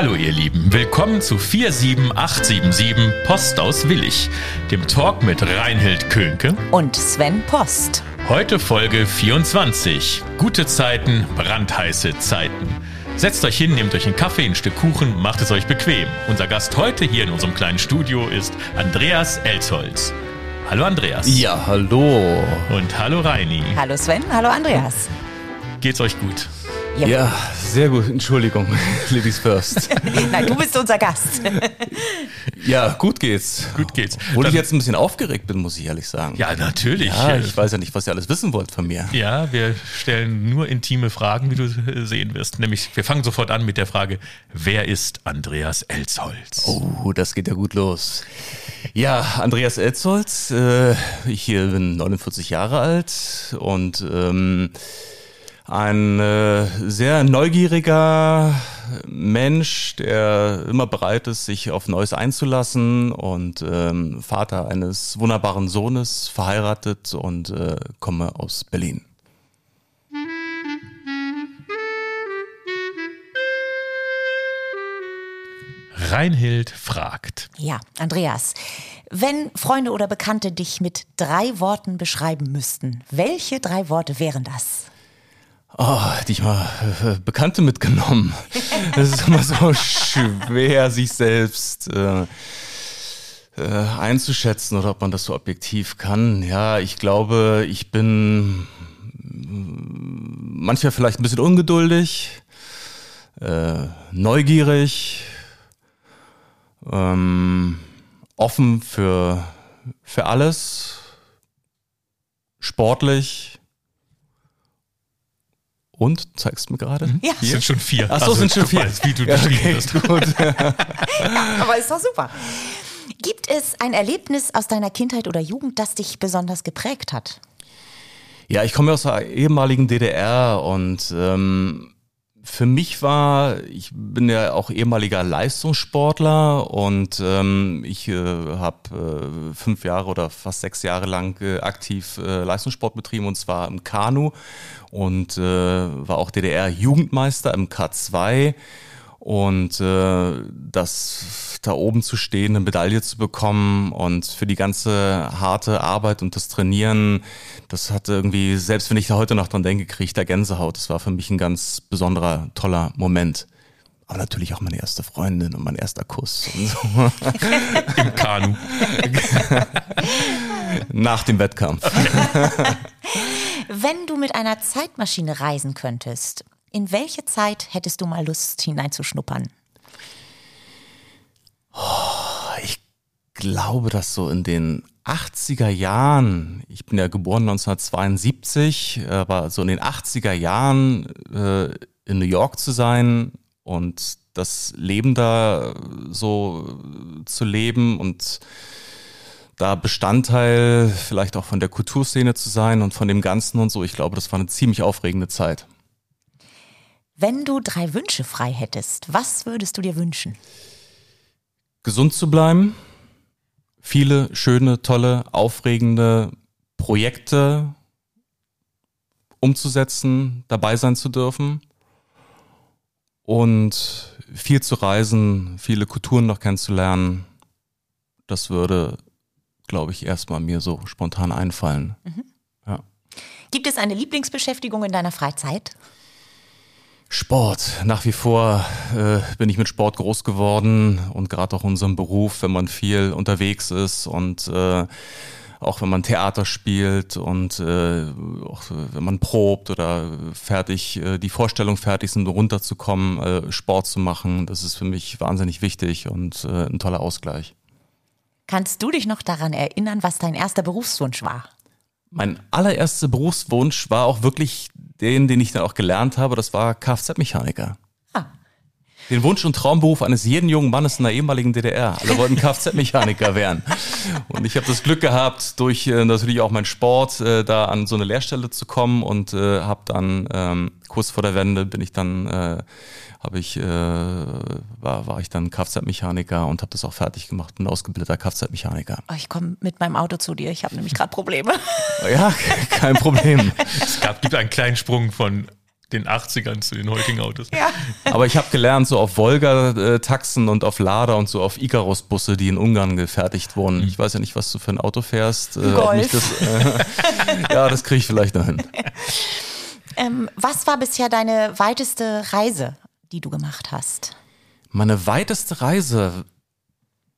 Hallo ihr Lieben, willkommen zu 47877 Post aus Willig, dem Talk mit Reinhild Könke und Sven Post. Heute Folge 24. Gute Zeiten, brandheiße Zeiten. Setzt euch hin, nehmt euch einen Kaffee, ein Stück Kuchen, macht es euch bequem. Unser Gast heute hier in unserem kleinen Studio ist Andreas Elsholz. Hallo Andreas. Ja, hallo. Und hallo Reini. Hallo Sven, hallo Andreas. Geht's euch gut? Ja, ja sehr gut. Entschuldigung, Ladies first. Nein, du bist unser Gast. ja, gut geht's. Gut geht's. Obwohl ich jetzt ein bisschen aufgeregt bin, muss ich ehrlich sagen. Ja, natürlich. Ja, ich weiß ja nicht, was ihr alles wissen wollt von mir. Ja, wir stellen nur intime Fragen, wie du sehen wirst. Nämlich, wir fangen sofort an mit der Frage, wer ist Andreas Elsholz? Oh, das geht ja gut los. Ja, Andreas Elsholz, äh, ich bin 49 Jahre alt und ähm, ein äh, sehr neugieriger Mensch, der immer bereit ist, sich auf Neues einzulassen und ähm, Vater eines wunderbaren Sohnes, verheiratet und äh, komme aus Berlin. Reinhild fragt. Ja, Andreas, wenn Freunde oder Bekannte dich mit drei Worten beschreiben müssten, welche drei Worte wären das? Oh, hätte ich mal äh, Bekannte mitgenommen. Das ist immer so schwer, sich selbst äh, äh, einzuschätzen oder ob man das so objektiv kann. Ja, ich glaube, ich bin manchmal vielleicht ein bisschen ungeduldig, äh, neugierig, ähm, offen für, für alles, sportlich und zeigst mir gerade? Ja. Es sind schon vier. Achso, also, sind schon vier. Weißt, wie du ja, okay, hast. Gut. ja, aber ist doch super. Gibt es ein Erlebnis aus deiner Kindheit oder Jugend, das dich besonders geprägt hat? Ja, ich komme aus der ehemaligen DDR und ähm, für mich war, ich bin ja auch ehemaliger Leistungssportler und ähm, ich äh, habe äh, fünf Jahre oder fast sechs Jahre lang äh, aktiv äh, Leistungssport betrieben und zwar im Kanu und äh, war auch DDR-Jugendmeister im K2 und äh, das da oben zu stehen, eine Medaille zu bekommen und für die ganze harte Arbeit und das Trainieren, das hat irgendwie, selbst wenn ich da heute noch dran denke, kriege ich da Gänsehaut. Das war für mich ein ganz besonderer, toller Moment. Aber natürlich auch meine erste Freundin und mein erster Kuss und so. Im Kanu. Nach dem Wettkampf. Wenn du mit einer Zeitmaschine reisen könntest, in welche Zeit hättest du mal Lust hineinzuschnuppern? Oh, ich glaube, dass so in den 80er Jahren, ich bin ja geboren 1972, aber so in den 80er Jahren äh, in New York zu sein und das Leben da so zu leben und da Bestandteil vielleicht auch von der Kulturszene zu sein und von dem Ganzen und so, ich glaube, das war eine ziemlich aufregende Zeit. Wenn du drei Wünsche frei hättest, was würdest du dir wünschen? Gesund zu bleiben, viele schöne, tolle, aufregende Projekte umzusetzen, dabei sein zu dürfen und viel zu reisen, viele Kulturen noch kennenzulernen. Das würde, glaube ich, erstmal mir so spontan einfallen. Mhm. Ja. Gibt es eine Lieblingsbeschäftigung in deiner Freizeit? Sport. Nach wie vor äh, bin ich mit Sport groß geworden und gerade auch unserem Beruf, wenn man viel unterwegs ist und äh, auch wenn man Theater spielt und äh, auch wenn man probt oder fertig äh, die Vorstellung fertig sind, runterzukommen, äh, Sport zu machen, das ist für mich wahnsinnig wichtig und äh, ein toller Ausgleich. Kannst du dich noch daran erinnern, was dein erster Berufswunsch war? Mein allererster Berufswunsch war auch wirklich den, den ich dann auch gelernt habe, das war Kfz-Mechaniker. Ah. Den Wunsch und Traumberuf eines jeden jungen Mannes in der ehemaligen DDR. Alle wollten Kfz-Mechaniker werden. Und ich habe das Glück gehabt, durch äh, natürlich auch meinen Sport äh, da an so eine Lehrstelle zu kommen und äh, habe dann ähm, kurz vor der Wende bin ich dann äh, habe ich, äh, war, war ich dann Kfz-Mechaniker und habe das auch fertig gemacht, bin ausgebildeter Kfz-Mechaniker. Oh, ich komme mit meinem Auto zu dir, ich habe nämlich gerade Probleme. ja, kein Problem. es gab, gibt einen kleinen Sprung von den 80ern zu den heutigen Autos. Ja. Aber ich habe gelernt, so auf Volga-Taxen und auf Lada und so auf Icarus-Busse, die in Ungarn gefertigt wurden. Ich weiß ja nicht, was du für ein Auto fährst. Äh, Golf. Das, äh, ja, das kriege ich vielleicht noch hin. Ähm, was war bisher deine weiteste Reise, die du gemacht hast? Meine weiteste Reise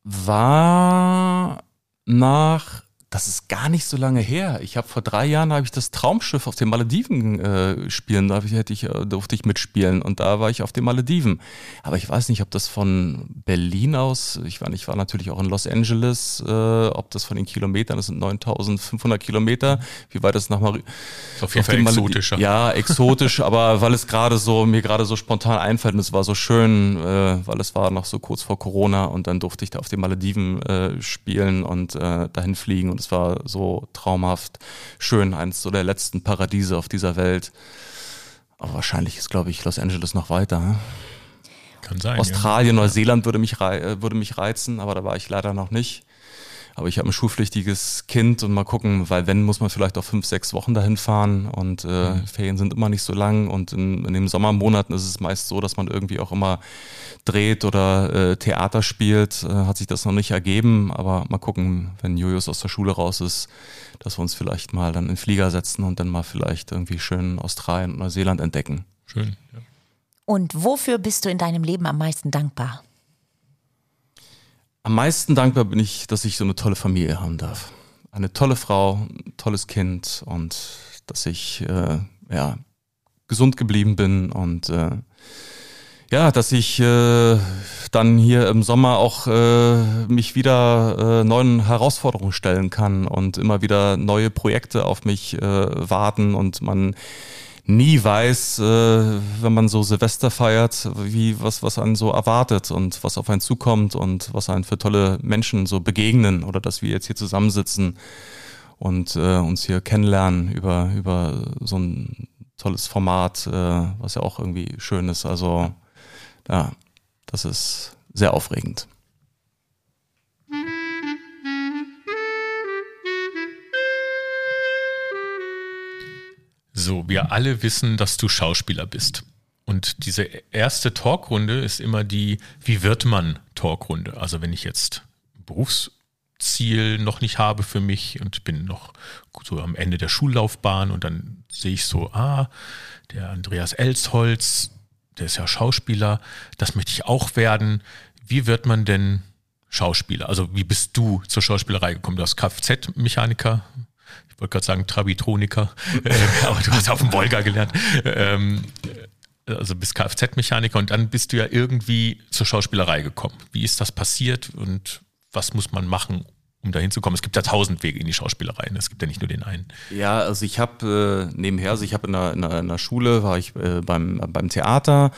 war nach das ist gar nicht so lange her. Ich habe vor drei Jahren habe ich das Traumschiff auf den Malediven äh, spielen, da hätte ich, äh, durfte ich mitspielen und da war ich auf den Malediven. Aber ich weiß nicht, ob das von Berlin aus, ich war, ich war natürlich auch in Los Angeles, äh, ob das von den Kilometern, das sind 9500 Kilometer, wie weit das nach Mal auf jeden Fall exotischer. Ja, exotisch, aber weil es gerade so, mir gerade so spontan einfällt und es war so schön, äh, weil es war noch so kurz vor Corona und dann durfte ich da auf den Malediven äh, spielen und äh, dahin fliegen und es war so traumhaft schön, eines so der letzten Paradiese auf dieser Welt. Aber wahrscheinlich ist, glaube ich, Los Angeles noch weiter. Ne? Kann sein. Australien, ja. Neuseeland würde mich, äh, würde mich reizen, aber da war ich leider noch nicht. Aber ich habe ein schulpflichtiges Kind und mal gucken, weil wenn, muss man vielleicht auch fünf, sechs Wochen dahin fahren und äh, mhm. Ferien sind immer nicht so lang und in, in den Sommermonaten ist es meist so, dass man irgendwie auch immer dreht oder äh, Theater spielt. Äh, hat sich das noch nicht ergeben, aber mal gucken, wenn Julius aus der Schule raus ist, dass wir uns vielleicht mal dann in den Flieger setzen und dann mal vielleicht irgendwie schön Australien und Neuseeland entdecken. Schön, ja. Und wofür bist du in deinem Leben am meisten dankbar? Am meisten dankbar bin ich, dass ich so eine tolle Familie haben darf. Eine tolle Frau, ein tolles Kind und dass ich äh, ja, gesund geblieben bin und äh, ja, dass ich äh, dann hier im Sommer auch äh, mich wieder äh, neuen Herausforderungen stellen kann und immer wieder neue Projekte auf mich äh, warten und man nie weiß, äh, wenn man so Silvester feiert, wie was was einen so erwartet und was auf einen zukommt und was einen für tolle Menschen so begegnen oder dass wir jetzt hier zusammensitzen und äh, uns hier kennenlernen über über so ein tolles Format, äh, was ja auch irgendwie schön ist. Also ja, das ist sehr aufregend. So, wir alle wissen, dass du Schauspieler bist. Und diese erste Talkrunde ist immer die Wie wird man Talkrunde? Also wenn ich jetzt Berufsziel noch nicht habe für mich und bin noch so am Ende der Schullaufbahn und dann sehe ich so, ah, der Andreas Elsholz, der ist ja Schauspieler, das möchte ich auch werden. Wie wird man denn Schauspieler? Also wie bist du zur Schauspielerei gekommen? Du hast Kfz-Mechaniker wollte gerade sagen Trabitroniker, äh, aber du hast auf dem Wolga gelernt. Ähm, also bist Kfz-Mechaniker und dann bist du ja irgendwie zur Schauspielerei gekommen. Wie ist das passiert und was muss man machen, um dahin zu kommen? Es gibt ja tausend Wege in die Schauspielerei. Ne? Es gibt ja nicht nur den einen. Ja, also ich habe äh, nebenher, also ich habe in, in, in, der Schule, war ich äh, beim, beim Theater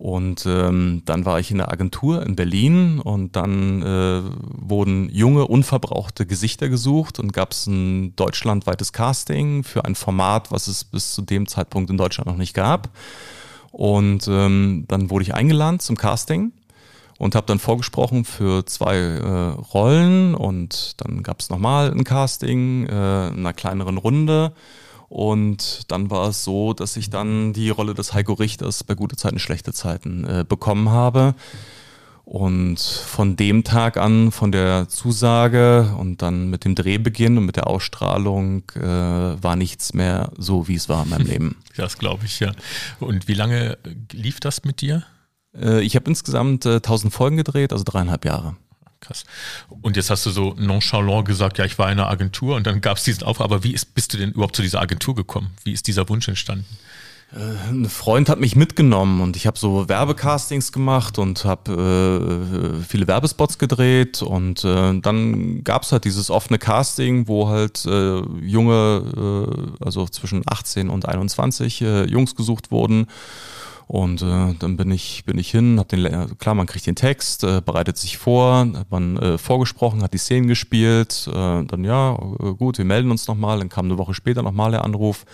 und ähm, dann war ich in der Agentur in Berlin und dann äh, wurden junge, unverbrauchte Gesichter gesucht und gab es ein deutschlandweites Casting für ein Format, was es bis zu dem Zeitpunkt in Deutschland noch nicht gab. Und ähm, dann wurde ich eingeladen zum Casting und habe dann vorgesprochen für zwei äh, Rollen und dann gab es nochmal ein Casting äh, in einer kleineren Runde und dann war es so, dass ich dann die Rolle des Heiko Richters bei gute Zeiten, schlechte Zeiten äh, bekommen habe. Und von dem Tag an, von der Zusage und dann mit dem Drehbeginn und mit der Ausstrahlung äh, war nichts mehr so, wie es war in meinem Leben. Das glaube ich, ja. Und wie lange lief das mit dir? Äh, ich habe insgesamt äh, 1000 Folgen gedreht, also dreieinhalb Jahre. Krass. Und jetzt hast du so nonchalant gesagt, ja, ich war in einer Agentur und dann gab es diesen Auftrag. Aber wie ist, bist du denn überhaupt zu dieser Agentur gekommen? Wie ist dieser Wunsch entstanden? Äh, ein Freund hat mich mitgenommen und ich habe so Werbecastings gemacht und habe äh, viele Werbespots gedreht und äh, dann gab es halt dieses offene Casting, wo halt äh, junge, äh, also zwischen 18 und 21 äh, Jungs gesucht wurden und äh, dann bin ich, bin ich hin, hab den, klar, man kriegt den Text, äh, bereitet sich vor, hat man äh, vorgesprochen, hat die Szenen gespielt, äh, dann ja, äh, gut, wir melden uns nochmal, dann kam eine Woche später nochmal der Anruf,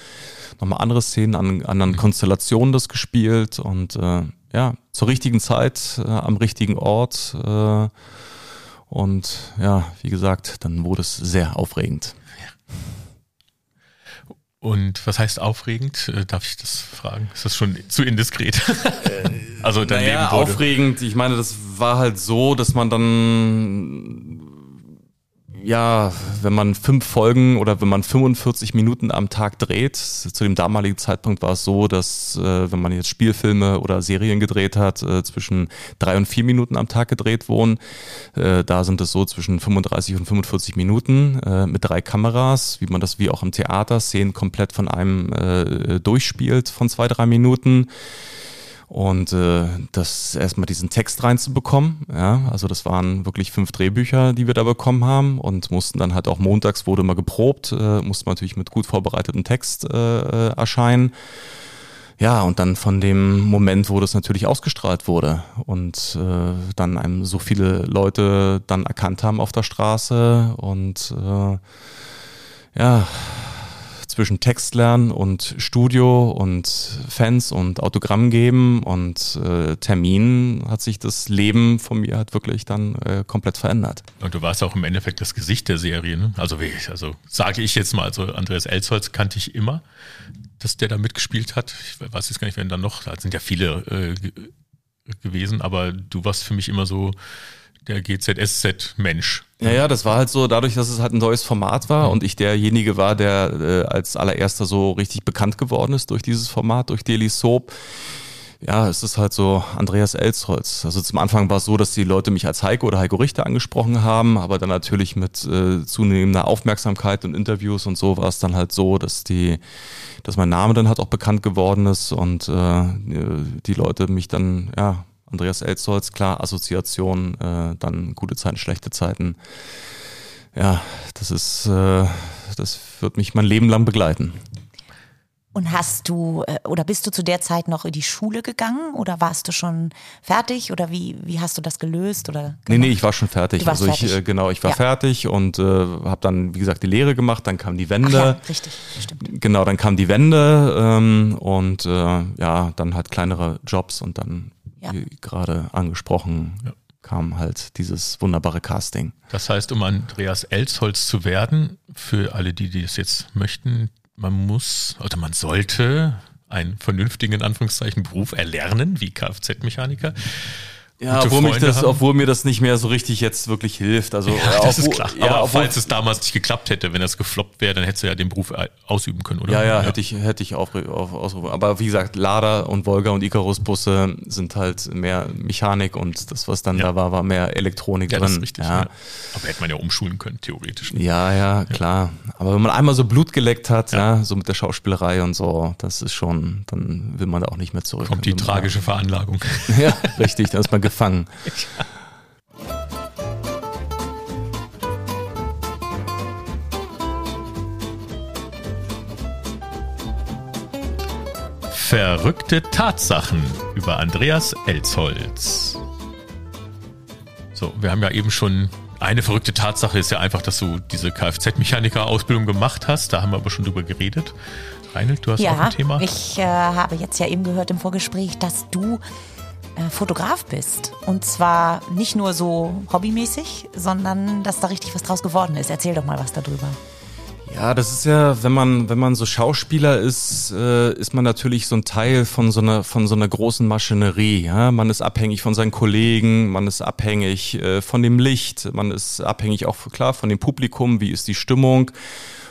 nochmal andere Szenen, an anderen mhm. Konstellationen das gespielt und äh, ja, zur richtigen Zeit, äh, am richtigen Ort äh, und ja, wie gesagt, dann wurde es sehr aufregend. Und was heißt aufregend? Äh, darf ich das fragen? Ist das schon zu indiskret? also dein naja, Leben wurde aufregend. Ich meine, das war halt so, dass man dann ja, wenn man fünf Folgen oder wenn man 45 Minuten am Tag dreht, zu dem damaligen Zeitpunkt war es so, dass äh, wenn man jetzt Spielfilme oder Serien gedreht hat, äh, zwischen drei und vier Minuten am Tag gedreht wurden. Äh, da sind es so zwischen 35 und 45 Minuten äh, mit drei Kameras, wie man das wie auch im Theater Szenen komplett von einem äh, durchspielt von zwei, drei Minuten. Und äh, das erstmal diesen Text reinzubekommen, ja, also das waren wirklich fünf Drehbücher, die wir da bekommen haben und mussten dann halt auch montags wurde mal geprobt, äh, musste man natürlich mit gut vorbereitetem Text äh, äh, erscheinen. Ja, und dann von dem Moment, wo das natürlich ausgestrahlt wurde und äh, dann einem so viele Leute dann erkannt haben auf der Straße und äh, ja, zwischen Text lernen und Studio und Fans und Autogramm geben und äh, Termin hat sich das Leben von mir halt wirklich dann äh, komplett verändert. Und du warst auch im Endeffekt das Gesicht der Serie, ne? Also wie, also sage ich jetzt mal, also Andreas Elsholz kannte ich immer, dass der da mitgespielt hat. Ich weiß jetzt gar nicht, wer dann noch, da sind ja viele äh, gewesen, aber du warst für mich immer so der GZSZ-Mensch. Ja, ja, das war halt so, dadurch, dass es halt ein neues Format war und ich derjenige war, der äh, als allererster so richtig bekannt geworden ist durch dieses Format, durch Daily Soap. Ja, es ist halt so Andreas Elsholz. Also zum Anfang war es so, dass die Leute mich als Heiko oder Heiko Richter angesprochen haben, aber dann natürlich mit äh, zunehmender Aufmerksamkeit und Interviews und so war es dann halt so, dass die, dass mein Name dann halt auch bekannt geworden ist und äh, die Leute mich dann, ja, Andreas Elzholz, klar, Assoziation, äh, dann gute Zeiten, schlechte Zeiten. Ja, das ist, äh, das wird mich mein Leben lang begleiten. Und hast du äh, oder bist du zu der Zeit noch in die Schule gegangen oder warst du schon fertig oder wie, wie hast du das gelöst oder? Gemacht? Nee, nee, ich war schon fertig. also ich fertig. Äh, genau, ich war ja. fertig und äh, habe dann wie gesagt die Lehre gemacht, dann kam die Wende. Ach ja, richtig, stimmt. Genau, dann kam die Wende ähm, und äh, ja, dann halt kleinere Jobs und dann ja. wie gerade angesprochen, ja. kam halt dieses wunderbare Casting. Das heißt, um Andreas Elsholz zu werden, für alle, die, die das jetzt möchten, man muss oder man sollte einen vernünftigen, in Anführungszeichen, Beruf erlernen, wie Kfz-Mechaniker. Ja, obwohl, mich das, obwohl mir das nicht mehr so richtig jetzt wirklich hilft. Also, ja, das obwohl, ist klar. Aber ja, falls es damals nicht geklappt hätte, wenn das gefloppt wäre, dann hättest du ja den Beruf ausüben können, oder? Ja, ja, ja. hätte ich, hätte ich auch ausrufen. Aber wie gesagt, Lada und Volga und Icarus-Busse sind halt mehr Mechanik und das, was dann ja. da war, war mehr Elektronik ja, drin. Das ist richtig, ja. Aber hätte man ja umschulen können, theoretisch. Ne? Ja, ja, klar. Aber wenn man einmal so Blut geleckt hat, ja. so mit der Schauspielerei und so, das ist schon, dann will man da auch nicht mehr zurück. Kommt die tragische Veranlagung. Ja, richtig, dann ist man gefangen. Verrückte Tatsachen über Andreas Elsholz. So, wir haben ja eben schon eine verrückte Tatsache ist ja einfach, dass du diese Kfz-Mechaniker-Ausbildung gemacht hast. Da haben wir aber schon drüber geredet. Reinhold, du hast ja, auch ein Thema. Ich äh, habe jetzt ja eben gehört im Vorgespräch, dass du Fotograf bist. Und zwar nicht nur so hobbymäßig, sondern dass da richtig was draus geworden ist. Erzähl doch mal was darüber. Ja, das ist ja, wenn man wenn man so Schauspieler ist, äh, ist man natürlich so ein Teil von so einer von so einer großen Maschinerie. Ja? Man ist abhängig von seinen Kollegen, man ist abhängig äh, von dem Licht, man ist abhängig auch klar von dem Publikum. Wie ist die Stimmung?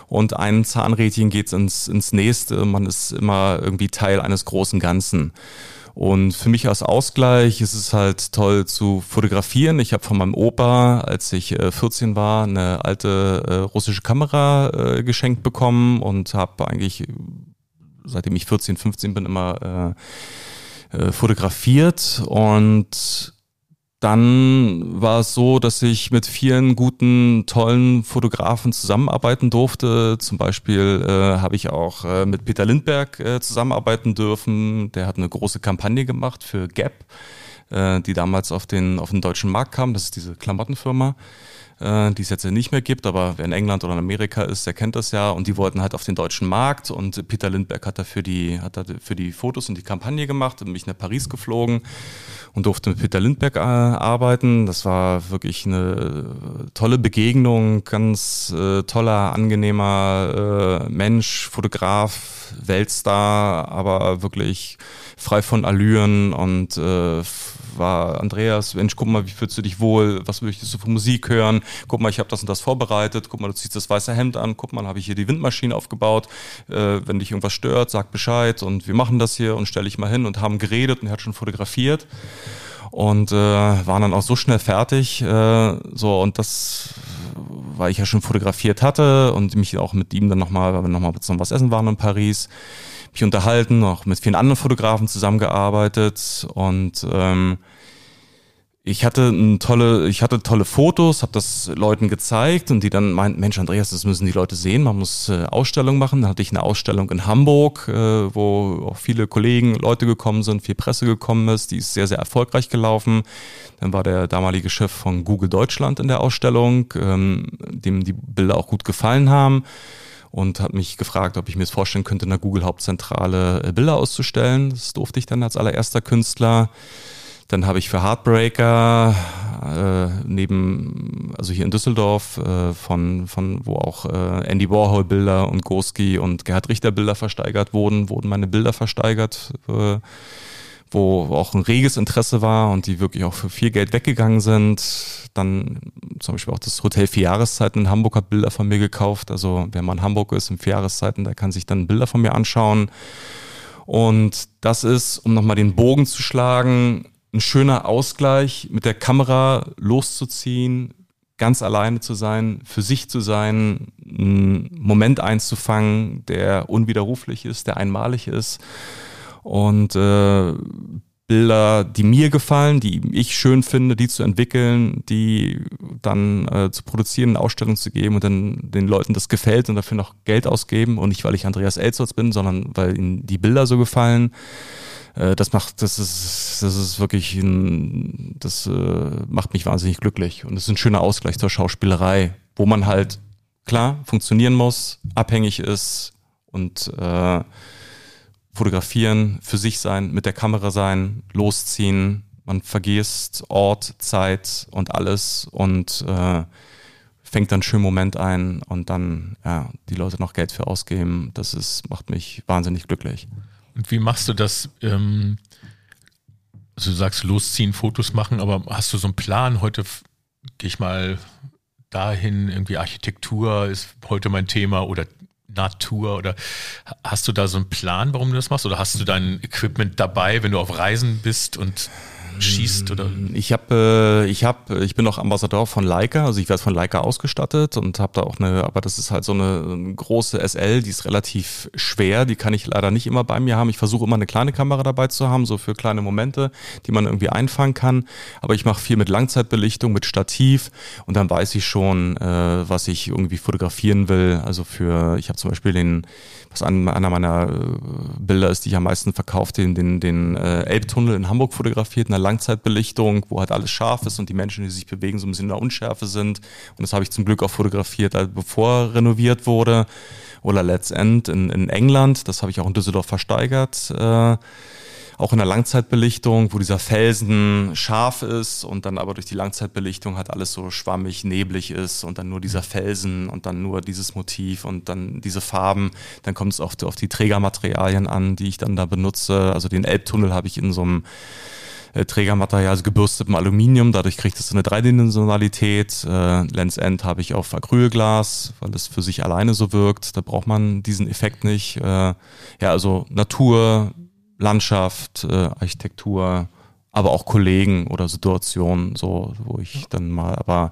Und ein Zahnrädchen geht ins ins nächste. Man ist immer irgendwie Teil eines großen Ganzen. Und für mich als Ausgleich ist es halt toll zu fotografieren. Ich habe von meinem Opa, als ich äh, 14 war, eine alte äh, russische Kamera äh, geschenkt bekommen und habe eigentlich, seitdem ich 14, 15 bin, immer äh, äh, fotografiert und dann war es so, dass ich mit vielen guten, tollen Fotografen zusammenarbeiten durfte. Zum Beispiel äh, habe ich auch äh, mit Peter Lindberg äh, zusammenarbeiten dürfen. Der hat eine große Kampagne gemacht für Gap, äh, die damals auf den, auf den deutschen Markt kam. Das ist diese Klamottenfirma. Äh, die es jetzt nicht mehr gibt, aber wer in England oder in Amerika ist, der kennt das ja. Und die wollten halt auf den deutschen Markt und Peter Lindbergh hat dafür die, hat dafür die Fotos und die Kampagne gemacht und mich nach Paris geflogen und durfte mit Peter Lindbergh äh, arbeiten. Das war wirklich eine tolle Begegnung, ganz äh, toller, angenehmer äh, Mensch, Fotograf, Weltstar, aber wirklich frei von Allüren und äh, war Andreas, Mensch, guck mal, wie fühlst du dich wohl, was möchtest du für Musik hören, guck mal, ich habe das und das vorbereitet, guck mal, du ziehst das weiße Hemd an, guck mal, habe ich hier die Windmaschine aufgebaut, äh, wenn dich irgendwas stört, sag Bescheid und wir machen das hier und stell dich mal hin und haben geredet und er hat schon fotografiert. Und äh, waren dann auch so schnell fertig, äh, so und das weil ich ja schon fotografiert hatte und mich auch mit ihm dann nochmal, weil wir nochmal zum was essen waren in Paris, mich unterhalten, auch mit vielen anderen Fotografen zusammengearbeitet und ähm, ich hatte ein tolle, ich hatte tolle Fotos, habe das Leuten gezeigt und die dann meinten, Mensch, Andreas, das müssen die Leute sehen, man muss äh, Ausstellung machen. Dann hatte ich eine Ausstellung in Hamburg, äh, wo auch viele Kollegen, Leute gekommen sind, viel Presse gekommen ist, die ist sehr, sehr erfolgreich gelaufen. Dann war der damalige Chef von Google Deutschland in der Ausstellung, ähm, dem die Bilder auch gut gefallen haben und hat mich gefragt, ob ich mir es vorstellen könnte, in der Google Hauptzentrale äh, Bilder auszustellen. Das durfte ich dann als allererster Künstler. Dann habe ich für Heartbreaker äh, neben, also hier in Düsseldorf, äh, von, von wo auch äh, Andy Warhol Bilder und Goski und Gerhard Richter Bilder versteigert wurden, wurden meine Bilder versteigert, äh, wo auch ein reges Interesse war und die wirklich auch für viel Geld weggegangen sind. Dann zum Beispiel auch das Hotel Vier Jahreszeiten in Hamburg hat Bilder von mir gekauft. Also wer mal in Hamburg ist, in Vier Jahreszeiten, der kann sich dann Bilder von mir anschauen. Und das ist, um nochmal den Bogen zu schlagen, ein schöner Ausgleich, mit der Kamera loszuziehen, ganz alleine zu sein, für sich zu sein, einen Moment einzufangen, der unwiderruflich ist, der einmalig ist. Und äh, Bilder, die mir gefallen, die ich schön finde, die zu entwickeln, die dann äh, zu produzieren, eine Ausstellung zu geben und dann den Leuten das gefällt und dafür noch Geld ausgeben. Und nicht, weil ich Andreas Elsholz bin, sondern weil ihnen die Bilder so gefallen. Äh, das macht, das ist, das ist wirklich ein, das äh, macht mich wahnsinnig glücklich. Und es ist ein schöner Ausgleich zur Schauspielerei, wo man halt klar funktionieren muss, abhängig ist und äh, fotografieren, für sich sein, mit der Kamera sein, losziehen. Man vergisst Ort, Zeit und alles und äh, fängt dann einen schönen Moment ein und dann ja, die Leute noch Geld für ausgeben. Das ist, macht mich wahnsinnig glücklich. Und wie machst du das? Ähm, also du sagst losziehen, Fotos machen, aber hast du so einen Plan? Heute gehe ich mal dahin, irgendwie Architektur ist heute mein Thema oder Natur oder hast du da so einen Plan, warum du das machst? Oder hast du dein Equipment dabei, wenn du auf Reisen bist und schießt oder? Ich habe, äh, ich habe, ich bin auch Ambassador von Leica, also ich werde von Leica ausgestattet und habe da auch eine, aber das ist halt so eine große SL, die ist relativ schwer, die kann ich leider nicht immer bei mir haben. Ich versuche immer eine kleine Kamera dabei zu haben, so für kleine Momente, die man irgendwie einfangen kann. Aber ich mache viel mit Langzeitbelichtung, mit Stativ und dann weiß ich schon, äh, was ich irgendwie fotografieren will. Also für, ich habe zum Beispiel den was einer meiner äh, Bilder ist, die ich am meisten verkauft, den, den, den äh, Elbtunnel in Hamburg fotografiert, in der Langzeitbelichtung, wo halt alles scharf ist und die Menschen, die sich bewegen, so ein bisschen in der Unschärfe sind. Und das habe ich zum Glück auch fotografiert, bevor renoviert wurde. Oder Let's End in, in England, das habe ich auch in Düsseldorf versteigert. Äh, auch in der Langzeitbelichtung, wo dieser Felsen scharf ist und dann aber durch die Langzeitbelichtung halt alles so schwammig, neblig ist und dann nur dieser Felsen und dann nur dieses Motiv und dann diese Farben. Dann kommt es auf, auf die Trägermaterialien an, die ich dann da benutze. Also den Elbtunnel habe ich in so einem äh, Trägermaterial, also gebürstetem Aluminium, dadurch kriegt es so eine Dreidimensionalität. Äh, Lens End habe ich auf Acrylglas, weil es für sich alleine so wirkt. Da braucht man diesen Effekt nicht. Äh, ja, also Natur, Landschaft, äh, Architektur, aber auch Kollegen oder Situationen, so, wo ich dann mal, aber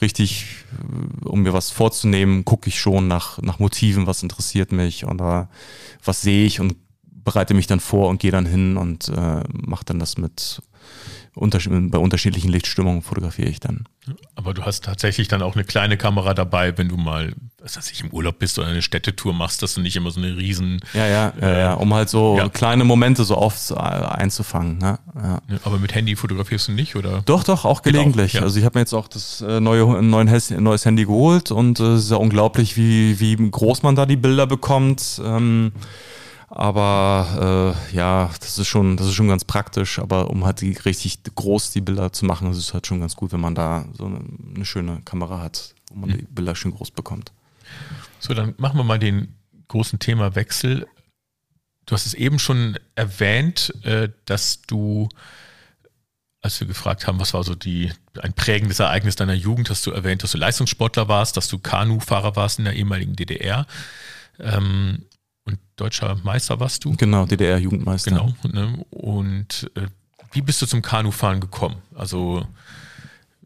richtig, äh, um mir was vorzunehmen, gucke ich schon nach, nach Motiven, was interessiert mich oder was sehe ich und bereite mich dann vor und gehe dann hin und äh, mache dann das mit, bei unterschiedlichen Lichtstimmungen fotografiere ich dann. Aber du hast tatsächlich dann auch eine kleine Kamera dabei, wenn du mal, was weiß ich, im Urlaub bist oder eine Städtetour machst, dass du nicht immer so eine riesen. Ja, ja, ja, ja um halt so ja. kleine Momente so oft äh, einzufangen. Ne? Ja. Aber mit Handy fotografierst du nicht, oder? Doch, doch, auch gelegentlich. Genau. Also ich habe mir jetzt auch das äh, neue ein neues Handy geholt und äh, es ist ja unglaublich, wie, wie groß man da die Bilder bekommt. Ähm, aber äh, ja, das ist schon, das ist schon ganz praktisch. Aber um halt die, richtig groß die Bilder zu machen, ist es halt schon ganz gut, wenn man da so eine, eine schöne Kamera hat, wo man mhm. die Bilder schön groß bekommt. So, dann machen wir mal den großen Themawechsel. Du hast es eben schon erwähnt, äh, dass du, als wir gefragt haben, was war so die, ein prägendes Ereignis deiner Jugend, hast du erwähnt, dass du Leistungssportler warst, dass du Kanufahrer warst in der ehemaligen DDR. Ähm, und deutscher Meister warst du? Genau, DDR-Jugendmeister. Genau. Ne? Und äh, wie bist du zum Kanufahren gekommen? Also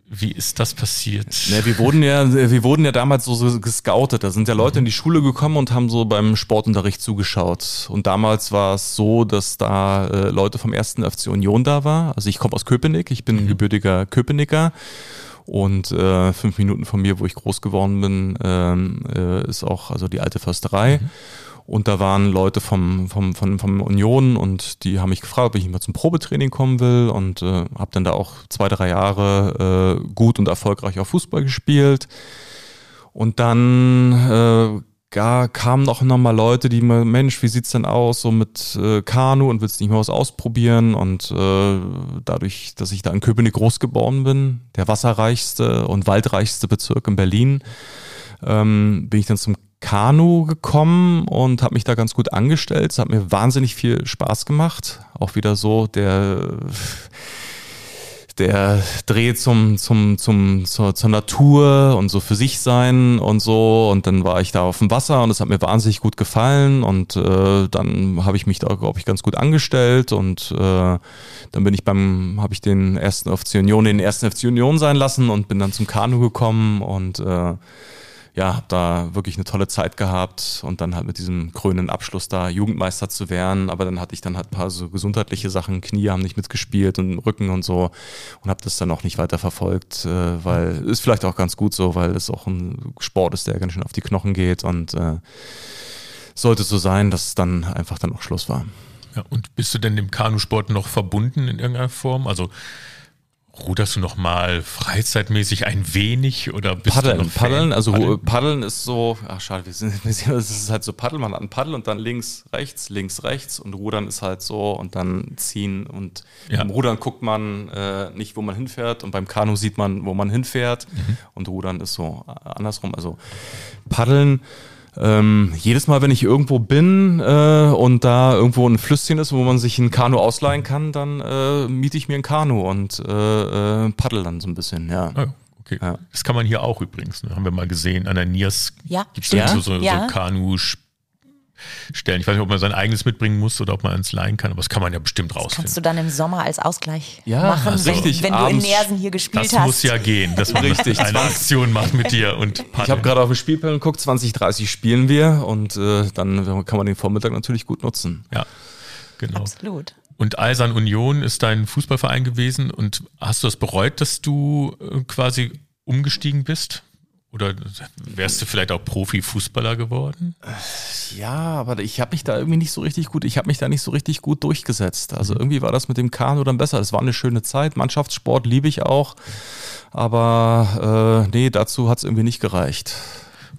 wie ist das passiert? Ja, wir wurden ja, wir wurden ja damals so gescoutet. Da sind ja Leute in die Schule gekommen und haben so beim Sportunterricht zugeschaut. Und damals war es so, dass da äh, Leute vom ersten FC Union da war. Also ich komme aus Köpenick, ich bin mhm. gebürtiger Köpenicker. Und äh, fünf Minuten von mir, wo ich groß geworden bin, ähm, äh, ist auch also die alte Försterei. Mhm. Und da waren Leute vom, vom, vom, vom Union und die haben mich gefragt, ob ich mal zum Probetraining kommen will und äh, habe dann da auch zwei, drei Jahre äh, gut und erfolgreich auch Fußball gespielt. Und dann äh, kamen noch mal Leute, die mir, Mensch, wie sieht's denn aus so mit äh, Kanu und willst nicht mal was ausprobieren? Und äh, dadurch, dass ich da in Köpenick groß geworden bin, der wasserreichste und waldreichste Bezirk in Berlin, ähm, bin ich dann zum Kanu gekommen und habe mich da ganz gut angestellt. Es hat mir wahnsinnig viel Spaß gemacht. Auch wieder so der der Dreh zum, zum, zum, zur, zur Natur und so für sich sein und so. Und dann war ich da auf dem Wasser und es hat mir wahnsinnig gut gefallen. Und äh, dann habe ich mich da, glaube ich, ganz gut angestellt. Und äh, dann bin ich beim, habe ich den ersten FC Union, den ersten FC Union sein lassen und bin dann zum Kanu gekommen und äh, ja, habe da wirklich eine tolle Zeit gehabt und dann halt mit diesem krönenden Abschluss da Jugendmeister zu werden. Aber dann hatte ich dann halt paar so gesundheitliche Sachen, Knie haben nicht mitgespielt und Rücken und so und habe das dann auch nicht weiter verfolgt, äh, weil ist vielleicht auch ganz gut so, weil es auch ein Sport ist, der ganz schön auf die Knochen geht und äh, sollte so sein, dass dann einfach dann auch Schluss war. Ja, und bist du denn dem Kanusport noch verbunden in irgendeiner Form? Also Ruderst du noch mal freizeitmäßig ein wenig oder bist Paddeln, du noch Paddeln, also Paddeln? Paddeln ist so, ach schade, wir sind, wir sind, es ist halt so Paddeln, man hat ein Paddel und dann links, rechts, links, rechts und Rudern ist halt so und dann ziehen und ja. beim Rudern guckt man äh, nicht, wo man hinfährt und beim Kanu sieht man, wo man hinfährt mhm. und Rudern ist so äh, andersrum, also Paddeln ähm, jedes Mal, wenn ich irgendwo bin äh, und da irgendwo ein Flüsschen ist, wo man sich ein Kanu ausleihen kann, dann äh, miete ich mir ein Kanu und äh, äh, paddel dann so ein bisschen, ja. Oh, okay. Ja. Das kann man hier auch übrigens, ne? haben wir mal gesehen. An der Niers ja. gibt es ja? so, so, ja. so kanu stellen. Ich weiß nicht, ob man sein eigenes mitbringen muss oder ob man eins leihen kann, aber das kann man ja bestimmt rausfinden. Das kannst du dann im Sommer als Ausgleich ja, machen, richtig, wenn, wenn du in Nersen hier gespielt das hast. Das muss ja gehen, dass man richtig, eine Aktion macht mit dir und Paddeln. Ich habe gerade auf den Spielplan geguckt, 20, 30 spielen wir und äh, dann kann man den Vormittag natürlich gut nutzen. Ja, genau. Absolut. Und Eisern Union ist dein Fußballverein gewesen und hast du das bereut, dass du äh, quasi umgestiegen bist? Oder wärst du vielleicht auch Profifußballer geworden? Ja, aber ich habe mich da irgendwie nicht so richtig gut, ich habe mich da nicht so richtig gut durchgesetzt. Also mhm. irgendwie war das mit dem Kanu dann besser. Es war eine schöne Zeit. Mannschaftssport liebe ich auch. Aber äh, nee, dazu hat es irgendwie nicht gereicht.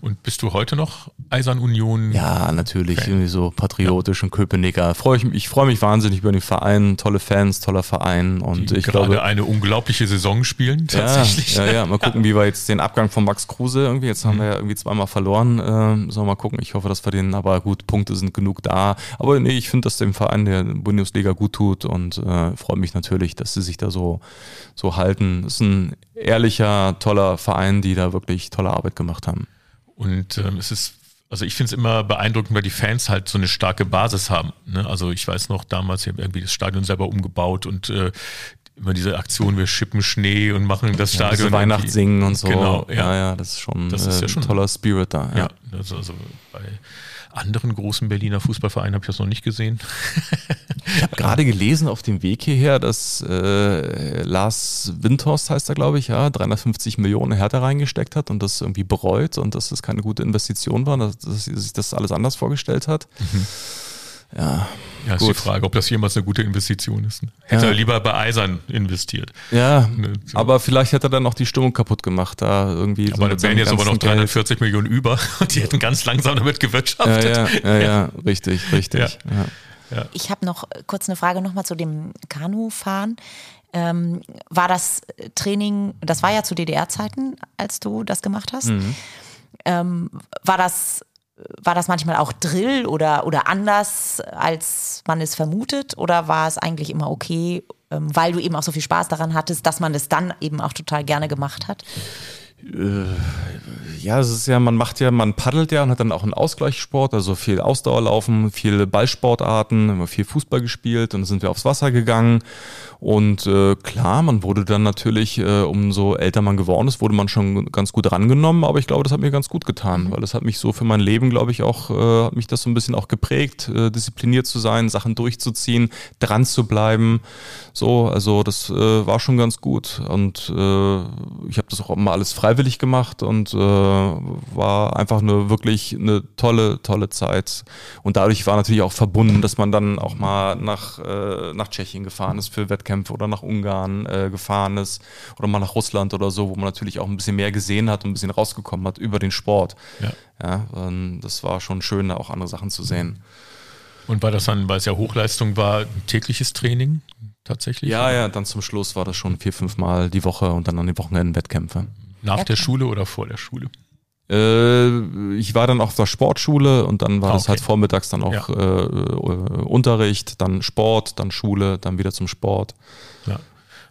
Und bist du heute noch Eisern Union? Ja, natürlich, Fan. irgendwie so patriotisch ja. und Köpenicker. Freu ich, ich freue mich wahnsinnig über den Verein, tolle Fans, toller Verein und Die ich gerade glaube eine unglaubliche Saison spielen tatsächlich. Ja, ja, ja. mal gucken, wie wir jetzt den Abgang von Max Kruse irgendwie. Jetzt haben mhm. wir ja irgendwie zweimal verloren. Ähm, sollen wir mal gucken. Ich hoffe, dass wir den, aber gut, Punkte sind genug da. Aber nee, ich finde, dass dem Verein der Bundesliga gut tut und äh, freue mich natürlich, dass sie sich da so so halten. Das ist ein ehrlicher, toller Verein, die da wirklich tolle Arbeit gemacht haben. Und ähm, es ist, also ich finde es immer beeindruckend, weil die Fans halt so eine starke Basis haben. Ne? Also ich weiß noch damals, ich habe irgendwie das Stadion selber umgebaut und äh, immer diese Aktion, wir schippen Schnee und machen das Ja, Stadion. Weihnachtssingen und so. Genau, ja. ja, ja, das ist schon, Das ist ja äh, schon- ein toller Spirit da. Ja. Ja, also, also bei anderen großen Berliner Fußballvereinen habe ich das noch nicht gesehen. Ich habe gerade gelesen auf dem Weg hierher, dass äh, Lars Windhorst heißt er, glaube ich, ja, 350 Millionen Härte reingesteckt hat und das irgendwie bereut und dass das keine gute Investition war, dass, dass sich das alles anders vorgestellt hat. Ja, Ja, ist Gut. die Frage, ob das jemals eine gute Investition ist. ne? Hätte Ja. er lieber bei Eisern investiert. ja, Ne, so. aber vielleicht hätte er dann noch die Stimmung kaputt gemacht, da irgendwie. Aber da mit wären jetzt aber noch ganzen Geld. 340 Millionen über und die hätten ganz langsam damit Ja, gewirtschaftet. ja, ja, ja, richtig, richtig. Ja. Ja. Ich habe noch kurz eine Frage nochmal zu dem Kanufahren. Ähm, war das Training, das war ja zu DDR-Zeiten, als du das gemacht hast. Ähm, war das war das manchmal auch Drill oder, oder anders, als man es vermutet? Oder war es eigentlich immer okay, ähm, weil du eben auch so viel Spaß daran hattest, dass man es dann eben auch total gerne gemacht hat? Ja, es ist ja, man macht ja, man paddelt ja und hat dann auch einen Ausgleichssport, also viel Ausdauerlaufen, viele Ballsportarten, immer viel Fußball gespielt und dann sind wir aufs Wasser gegangen. Und äh, klar, man wurde dann natürlich, äh, umso älter man geworden ist, wurde man schon ganz gut rangenommen, aber ich glaube, das hat mir ganz gut getan, weil das hat mich so für mein Leben, glaube ich, auch, äh, hat mich das so ein bisschen auch geprägt, äh, diszipliniert zu sein, Sachen durchzuziehen, dran zu bleiben. So, also das äh, war schon ganz gut. Und äh, ich habe das auch immer alles freiwillig gemacht und äh, war einfach eine wirklich eine tolle, tolle Zeit. Und dadurch war natürlich auch verbunden, dass man dann auch mal nach, äh, nach Tschechien gefahren ist für Wettkämpfe oder nach Ungarn äh, gefahren ist oder mal nach Russland oder so, wo man natürlich auch ein bisschen mehr gesehen hat und ein bisschen rausgekommen hat über den Sport. Ja. Ja, ähm, das war schon schön, da auch andere Sachen zu sehen. Und war das dann, weil es ja Hochleistung war, ein tägliches Training tatsächlich? Ja, ja, dann zum Schluss war das schon vier, fünf Mal die Woche und dann an den Wochenenden Wettkämpfe. Nach Ja, der. Schule oder vor der Schule? Äh, ich war dann auf der Sportschule und dann war Ah, das okay. halt vormittags dann auch Ja. äh, Unterricht, dann Sport, dann Schule, dann wieder zum Sport. Ja.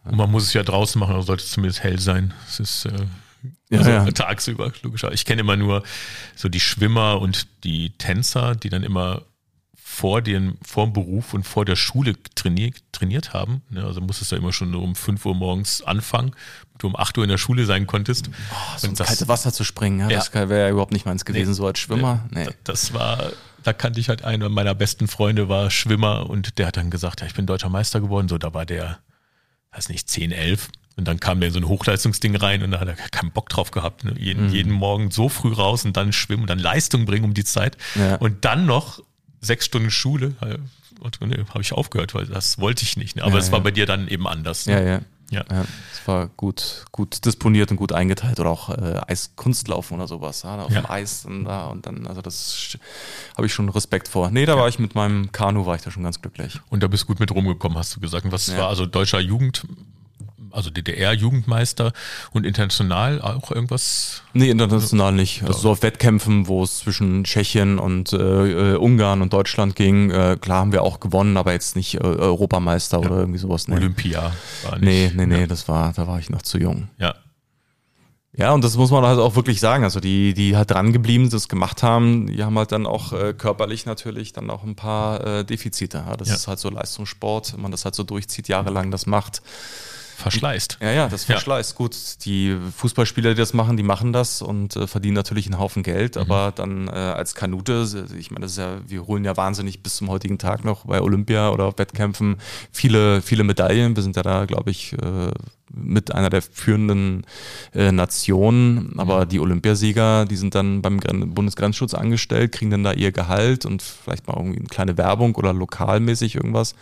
Und man muss es ja draußen machen, also sollte es zumindest hell sein. Es ist äh, Ja, also ja. tagsüber, logischer. Ich kenne immer nur so die Schwimmer und die Tänzer, die dann immer vor dem, vor dem Beruf und vor der Schule trainiert, trainiert haben. Ne, also musstest du ja immer schon um 5 Uhr morgens anfangen, du um 8 Uhr in der Schule sein konntest. Oh, so Und ins das- kalte Wasser zu springen, ja, Ja. das wäre ja überhaupt nicht meins gewesen, so als Schwimmer. Nee. Das war, da kannte ich halt einer meiner besten Freunde, war Schwimmer und der hat dann gesagt, ja, ich bin deutscher Meister geworden. So, da war der, weiß nicht, 10, 11. Und dann kam der in so ein Hochleistungsding rein und da hat er keinen Bock drauf gehabt. Ne? Jeden, jeden Morgen so früh raus und dann schwimmen und dann Leistung bringen um die Zeit. Ja. Und dann noch sechs Stunden Schule. Und, ne, habe ich aufgehört, weil das wollte ich nicht. Ne? Aber es war bei dir dann eben anders. Ne? Ja, ja. Ja. Ja, es war gut, gut disponiert und gut eingeteilt oder auch äh, Eiskunstlaufen oder sowas, ja, auf Ja. dem Eis und da und dann, also das habe ich schon Respekt vor. Nee, da war ich mit meinem Kanu, war ich da schon ganz glücklich. Und da bist du gut mit rumgekommen, hast du gesagt. Und was war also deutscher Jugend, also DDR-Jugendmeister und international auch irgendwas? Nee, international nicht. Also so auf Wettkämpfen, wo es zwischen Tschechien und äh, äh, Ungarn und Deutschland ging, äh, klar haben wir auch gewonnen, aber jetzt nicht äh, Europameister oder irgendwie sowas. Nee, Olympia war nee, nicht. nee, nee, Ja. das war, da war ich noch zu jung. ja. Ja, und das muss man halt auch wirklich sagen. Also die, die halt dran geblieben, das gemacht haben, die haben halt dann auch äh, körperlich natürlich dann auch ein paar äh, Defizite. Ja, das Ja. ist halt so Leistungssport, wenn man das halt so durchzieht, jahrelang das macht. Verschleißt. Ja, ja, das Ja. verschleißt. Gut, die Fußballspieler, die das machen, die machen das und äh, verdienen natürlich einen Haufen Geld, aber dann äh, als Kanute, ich meine, das ist ja, wir holen ja wahnsinnig bis zum heutigen Tag noch bei Olympia oder auf Wettkämpfen viele, viele Medaillen. Wir sind ja da, glaube ich, äh, mit einer der führenden äh, Nationen, aber die Olympiasieger, die sind dann beim Gren- Bundesgrenzschutz angestellt, kriegen dann da ihr Gehalt und vielleicht mal irgendwie eine kleine Werbung oder lokalmäßig irgendwas.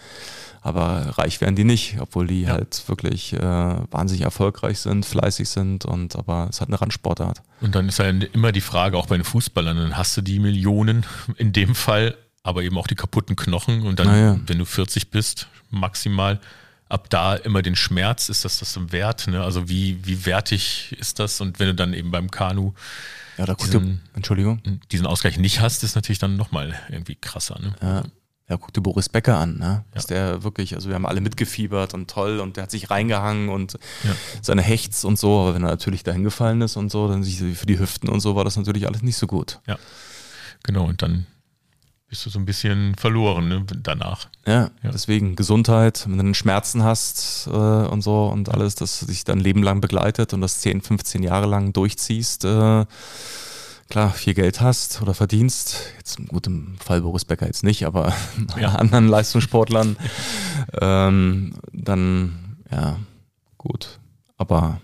Aber reich werden die nicht, obwohl die Ja. halt wirklich äh, wahnsinnig erfolgreich sind, fleißig sind und aber es hat eine Randsportart. Und dann ist ja immer die Frage, auch bei den Fußballern, dann hast du die Millionen in dem Fall, aber eben auch die kaputten Knochen und dann, ja. wenn du 40 bist, maximal, ab da immer den Schmerz, ist das das wert? Ne? Also wie, wie wertig ist das? Und wenn du dann eben beim Kanu Ja, Diesen- Entschuldigung. diesen Ausgleich nicht hast, ist natürlich dann nochmal irgendwie krasser. Ne? Ja. Ja, guck dir Boris Becker an, ne? Ist der wirklich, also wir haben alle mitgefiebert und toll und der hat sich reingehangen und Ja. seine Hechts und so, aber wenn er natürlich dahin gefallen ist und so, dann sich für die Hüften und so war das natürlich alles nicht so gut. Ja, genau. Und dann bist du so ein bisschen verloren ne, danach. Ja, ja, deswegen Gesundheit, wenn du Schmerzen hast äh, und so und alles, das dich dein Leben lang begleitet und das 10, 15 Jahre lang durchziehst, äh, klar, viel Geld hast oder verdienst, jetzt im Fall Boris Becker jetzt nicht, aber ja. anderen Leistungssportlern, ähm, dann ja, gut. Aber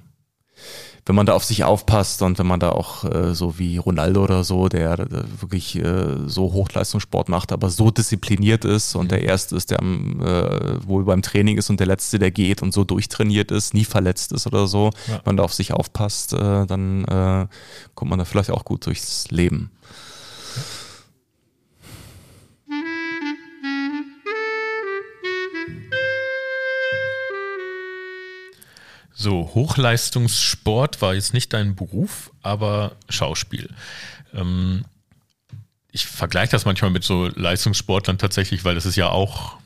wenn man da auf sich aufpasst und wenn man da auch äh, so wie Ronaldo oder so, der, der wirklich äh, so Hochleistungssport macht, aber so diszipliniert ist und der Erste ist, der äh, wohl beim Training ist und der Letzte, der geht und so durchtrainiert ist, nie verletzt ist oder so, ja. wenn man da auf sich aufpasst, äh, dann äh, kommt man da vielleicht auch gut durchs Leben. So, Hochleistungssport war jetzt nicht dein Beruf, aber Schauspiel. Ähm, ich vergleiche das manchmal mit so Leistungssportlern tatsächlich, weil das ist ja auch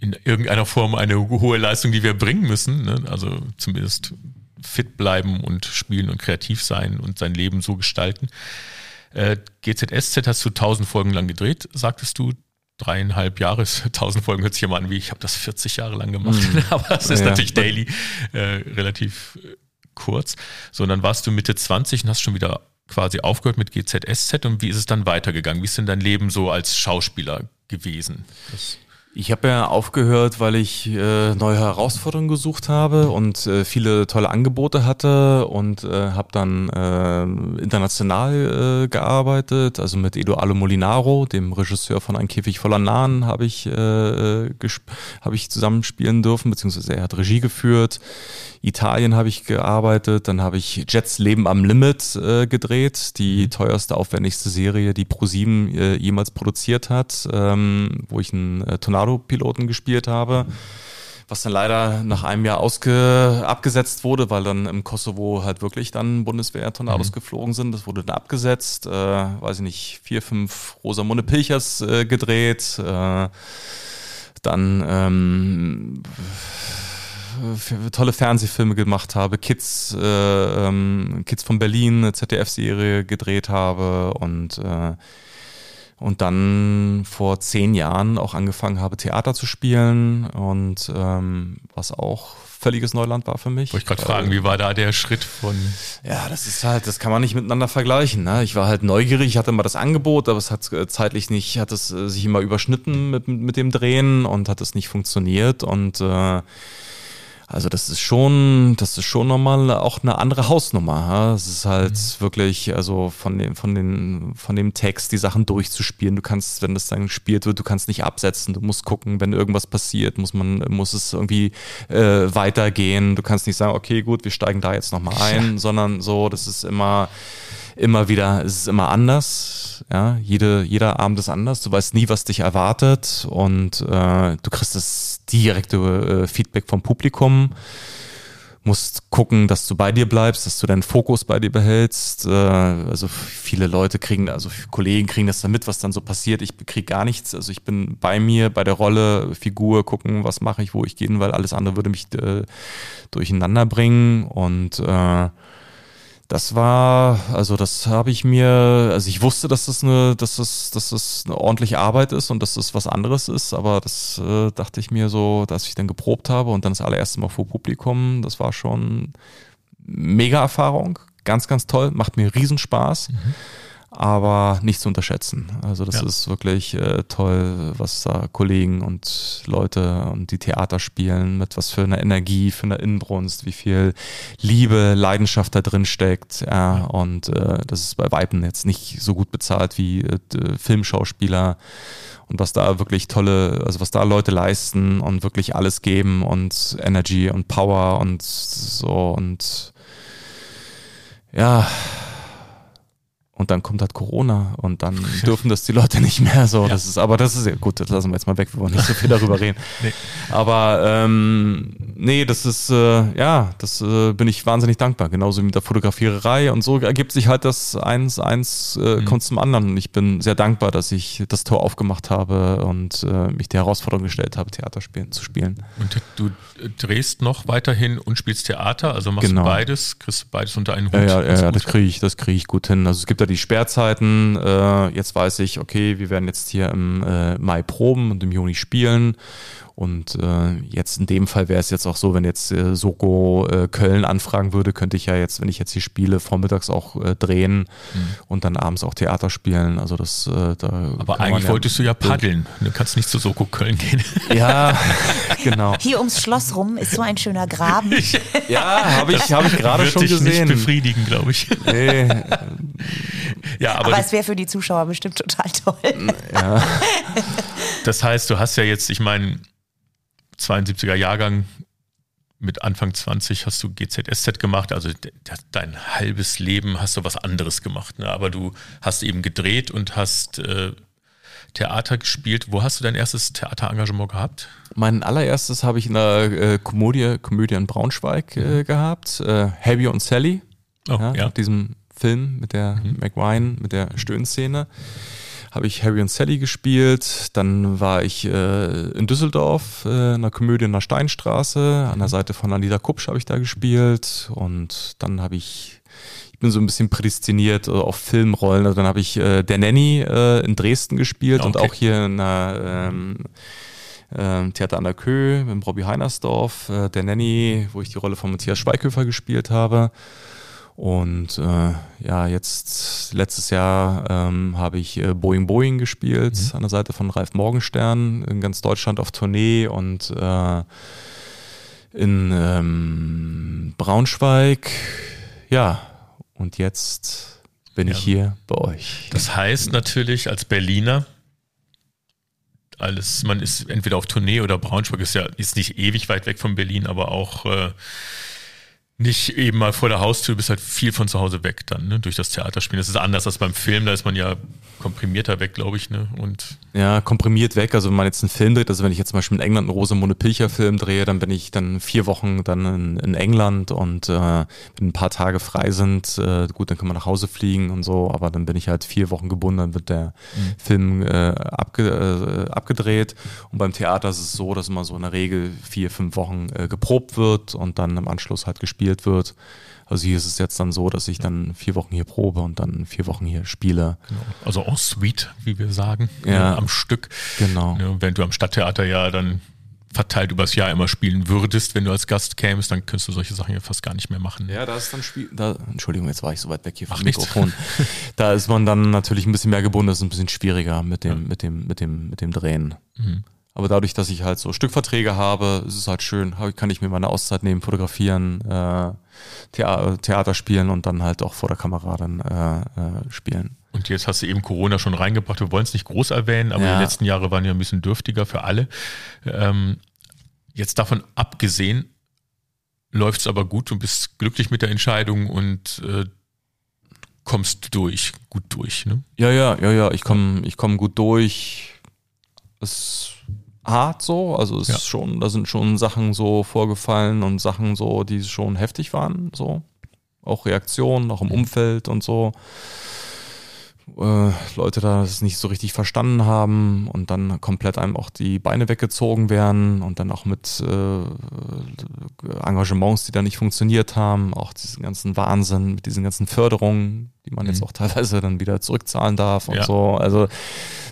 in irgendeiner Form eine hohe Leistung, die wir bringen müssen. Ne? Also zumindest fit bleiben und spielen und kreativ sein und sein Leben so gestalten. Äh, GZSZ hast du tausend Folgen lang gedreht, sagtest du dreieinhalb Jahre, tausend Folgen hört sich immer an, wie ich habe das 40 Jahre lang gemacht, mhm. aber es ist ja. natürlich daily äh, relativ äh, kurz. So, und dann warst du Mitte 20 und hast schon wieder quasi aufgehört mit GZSZ und wie ist es dann weitergegangen? Wie ist denn dein Leben so als Schauspieler gewesen? Das ich habe ja aufgehört, weil ich äh, neue Herausforderungen gesucht habe und äh, viele tolle Angebote hatte und äh, habe dann äh, international äh, gearbeitet, also mit Eduardo Molinaro, dem Regisseur von Ein Käfig voller Nahen, habe ich, äh, hab ich zusammenspielen dürfen, beziehungsweise er hat Regie geführt. Italien habe ich gearbeitet, dann habe ich Jets Leben am Limit äh, gedreht, die mhm. teuerste, aufwendigste Serie, die ProSieben äh, jemals produziert hat, ähm, wo ich einen äh, Tornado-Piloten gespielt habe. Was dann leider nach einem Jahr ausge abgesetzt wurde, weil dann im Kosovo halt wirklich dann Bundeswehr-Tornados mhm. geflogen sind. Das wurde dann abgesetzt. Äh, weiß ich nicht, vier, fünf Rosamunde Pilchers äh, gedreht. Äh, dann ähm, tolle Fernsehfilme gemacht habe, Kids, äh, ähm, Kids von Berlin, eine ZDF-Serie gedreht habe und äh, und dann vor zehn Jahren auch angefangen habe, Theater zu spielen und ähm, was auch völliges Neuland war für mich. Wollte ich gerade fragen, wie war da der Schritt von? Ja, das ist halt, das kann man nicht miteinander vergleichen. Ne? Ich war halt neugierig, ich hatte immer das Angebot, aber es hat äh, zeitlich nicht, hat es äh, sich immer überschnitten mit, mit dem Drehen und hat es nicht funktioniert und äh, also das ist schon, das ist schon nochmal auch eine andere Hausnummer. Es ist halt mhm. wirklich, also von dem, von den, von dem Text die Sachen durchzuspielen. Du kannst, wenn das dann gespielt wird, du kannst nicht absetzen. Du musst gucken, wenn irgendwas passiert, muss man, muss es irgendwie äh, weitergehen. Du kannst nicht sagen, okay, gut, wir steigen da jetzt nochmal ein, ja. sondern so, das ist immer, immer wieder, es ist immer anders. Ja, jede, jeder Abend ist anders. Du weißt nie, was dich erwartet und äh, du kriegst das direkte äh, Feedback vom Publikum. Musst gucken, dass du bei dir bleibst, dass du deinen Fokus bei dir behältst. Äh, also viele Leute kriegen, also Kollegen kriegen das dann mit, was dann so passiert. Ich kriege gar nichts. Also ich bin bei mir, bei der Rolle, Figur, gucken, was mache ich, wo ich gehe, weil alles andere würde mich äh, durcheinander bringen und äh, das war, also das habe ich mir, also ich wusste, dass das eine, dass das, dass das eine ordentliche Arbeit ist und dass das was anderes ist, aber das äh, dachte ich mir so, dass ich dann geprobt habe und dann das allererste Mal vor Publikum, das war schon mega Erfahrung, ganz, ganz toll, macht mir Riesenspaß. Mhm aber nicht zu unterschätzen. Also das ja. ist wirklich äh, toll, was da Kollegen und Leute und die Theater spielen, mit was für einer Energie, für eine Inbrunst, wie viel Liebe, Leidenschaft da drin steckt. Ja, und äh, das ist bei Weiben jetzt nicht so gut bezahlt wie äh, Filmschauspieler und was da wirklich tolle, also was da Leute leisten und wirklich alles geben und Energy und Power und so und ja, und dann kommt halt Corona und dann dürfen das die Leute nicht mehr so. Ja. Das ist, aber das ist ja gut, das lassen wir jetzt mal weg, wir wollen nicht so viel darüber reden. nee. Aber ähm, nee, das ist, äh, ja, das äh, bin ich wahnsinnig dankbar. Genauso wie mit der Fotografiererei und so ergibt sich halt das eins, eins äh, mhm. kommt zum anderen. Und ich bin sehr dankbar, dass ich das Tor aufgemacht habe und äh, mich der Herausforderung gestellt habe, Theater spielen, zu spielen. Und du drehst noch weiterhin und spielst Theater, also machst genau. du beides, kriegst beides unter einen Hut. Ja, ja, ja das kriege ich, das kriege ich gut hin. Also es gibt ja die Sperrzeiten. Äh, jetzt weiß ich, okay, wir werden jetzt hier im äh, Mai proben und im Juni spielen. Und äh, jetzt in dem Fall wäre es jetzt auch so, wenn jetzt äh, Soko äh, Köln anfragen würde, könnte ich ja jetzt, wenn ich jetzt hier spiele, vormittags auch äh, drehen mhm. und dann abends auch Theater spielen. Also das äh, da Aber eigentlich ja wolltest du ja paddeln. Du kannst nicht zu Soko Köln gehen. Ja, genau. Hier ums Schloss rum ist so ein schöner Graben. ja, habe ich, hab ich gerade schon dich gesehen. Nicht befriedigen, glaube ich. Nee. ja, aber, aber es wäre für die Zuschauer bestimmt total toll. Ja. Das heißt, du hast ja jetzt, ich meine, 72er Jahrgang mit Anfang 20 hast du GZSZ gemacht, also dein halbes Leben hast du was anderes gemacht. Ne? Aber du hast eben gedreht und hast äh, Theater gespielt. Wo hast du dein erstes Theaterengagement gehabt? Mein allererstes habe ich in der äh, Komödie, Komödie in Braunschweig äh, mhm. gehabt. Äh, Harry und Sally. Oh, ja, ja. Diesem Film mit der mhm. McWine, mit der Stöhnszene habe ich Harry und Sally gespielt. Dann war ich äh, in Düsseldorf äh, in einer Komödie in der Steinstraße. An der Seite von Anita Kupsch habe ich da gespielt. Und dann habe ich, ich bin so ein bisschen prädestiniert äh, auf Filmrollen. Also dann habe ich äh, Der Nanny äh, in Dresden gespielt okay. und auch hier in einer ähm, äh, Theater an der Kö mit Robbie Heinersdorf. Äh, der Nanny, wo ich die Rolle von Matthias Schweighöfer gespielt habe. Und äh, ja, jetzt letztes Jahr ähm, habe ich äh, Boeing Boeing gespielt mhm. an der Seite von Ralf Morgenstern in ganz Deutschland auf Tournee und äh, in ähm, Braunschweig. Ja, und jetzt bin ja. ich hier bei euch. Das heißt natürlich als Berliner, alles, man ist entweder auf Tournee oder Braunschweig ist ja ist nicht ewig weit weg von Berlin, aber auch äh, nicht eben mal vor der Haustür, bist halt viel von zu Hause weg dann, ne, durch das Theaterspielen. Das ist anders als beim Film, da ist man ja komprimierter weg, glaube ich, ne? Und ja, komprimiert weg. Also wenn man jetzt einen Film dreht, also wenn ich jetzt zum Beispiel in England einen Rosamunde Pilcher Film drehe, dann bin ich dann vier Wochen dann in, in England und äh, wenn ein paar Tage frei sind, äh, gut, dann kann man nach Hause fliegen und so, aber dann bin ich halt vier Wochen gebunden, dann wird der mhm. Film äh, abge, äh, abgedreht. Und beim Theater ist es so, dass immer so in der Regel vier, fünf Wochen äh, geprobt wird und dann im Anschluss halt gespielt wird. Also hier ist es jetzt dann so, dass ich dann vier Wochen hier probe und dann vier Wochen hier spiele. Genau. Also en suite, wie wir sagen, ja, am Stück. Genau. Ja, wenn du am Stadttheater ja dann verteilt übers Jahr immer spielen würdest, wenn du als Gast kämst, dann könntest du solche Sachen ja fast gar nicht mehr machen. Ja, da ist dann Spiel. Da, Entschuldigung, jetzt war ich so weit weg hier vom Mikrofon. da ist man dann natürlich ein bisschen mehr gebunden, das ist ein bisschen schwieriger mit dem, ja. mit dem, mit dem, mit dem Drehen. Mhm. Aber dadurch, dass ich halt so Stückverträge habe, ist es halt schön, kann ich mir meine Auszeit nehmen, fotografieren, äh, Theater spielen und dann halt auch vor der Kamera dann äh, äh, spielen. Und jetzt hast du eben Corona schon reingebracht. Wir wollen es nicht groß erwähnen, aber ja. die letzten Jahre waren ja ein bisschen dürftiger für alle. Ähm, jetzt davon abgesehen, läuft es aber gut. Du bist glücklich mit der Entscheidung und äh, kommst durch, gut durch. Ne? Ja, ja, ja, ja. Ich komme ich komm gut durch. Es hart so. Also es ja. ist schon, da sind schon Sachen so vorgefallen und Sachen so, die schon heftig waren, so. Auch Reaktionen, auch im Umfeld und so. Äh, Leute da das nicht so richtig verstanden haben und dann komplett einem auch die Beine weggezogen werden und dann auch mit äh, Engagements, die da nicht funktioniert haben, auch diesen ganzen Wahnsinn mit diesen ganzen Förderungen, die man mhm. jetzt auch teilweise dann wieder zurückzahlen darf und ja. so. Also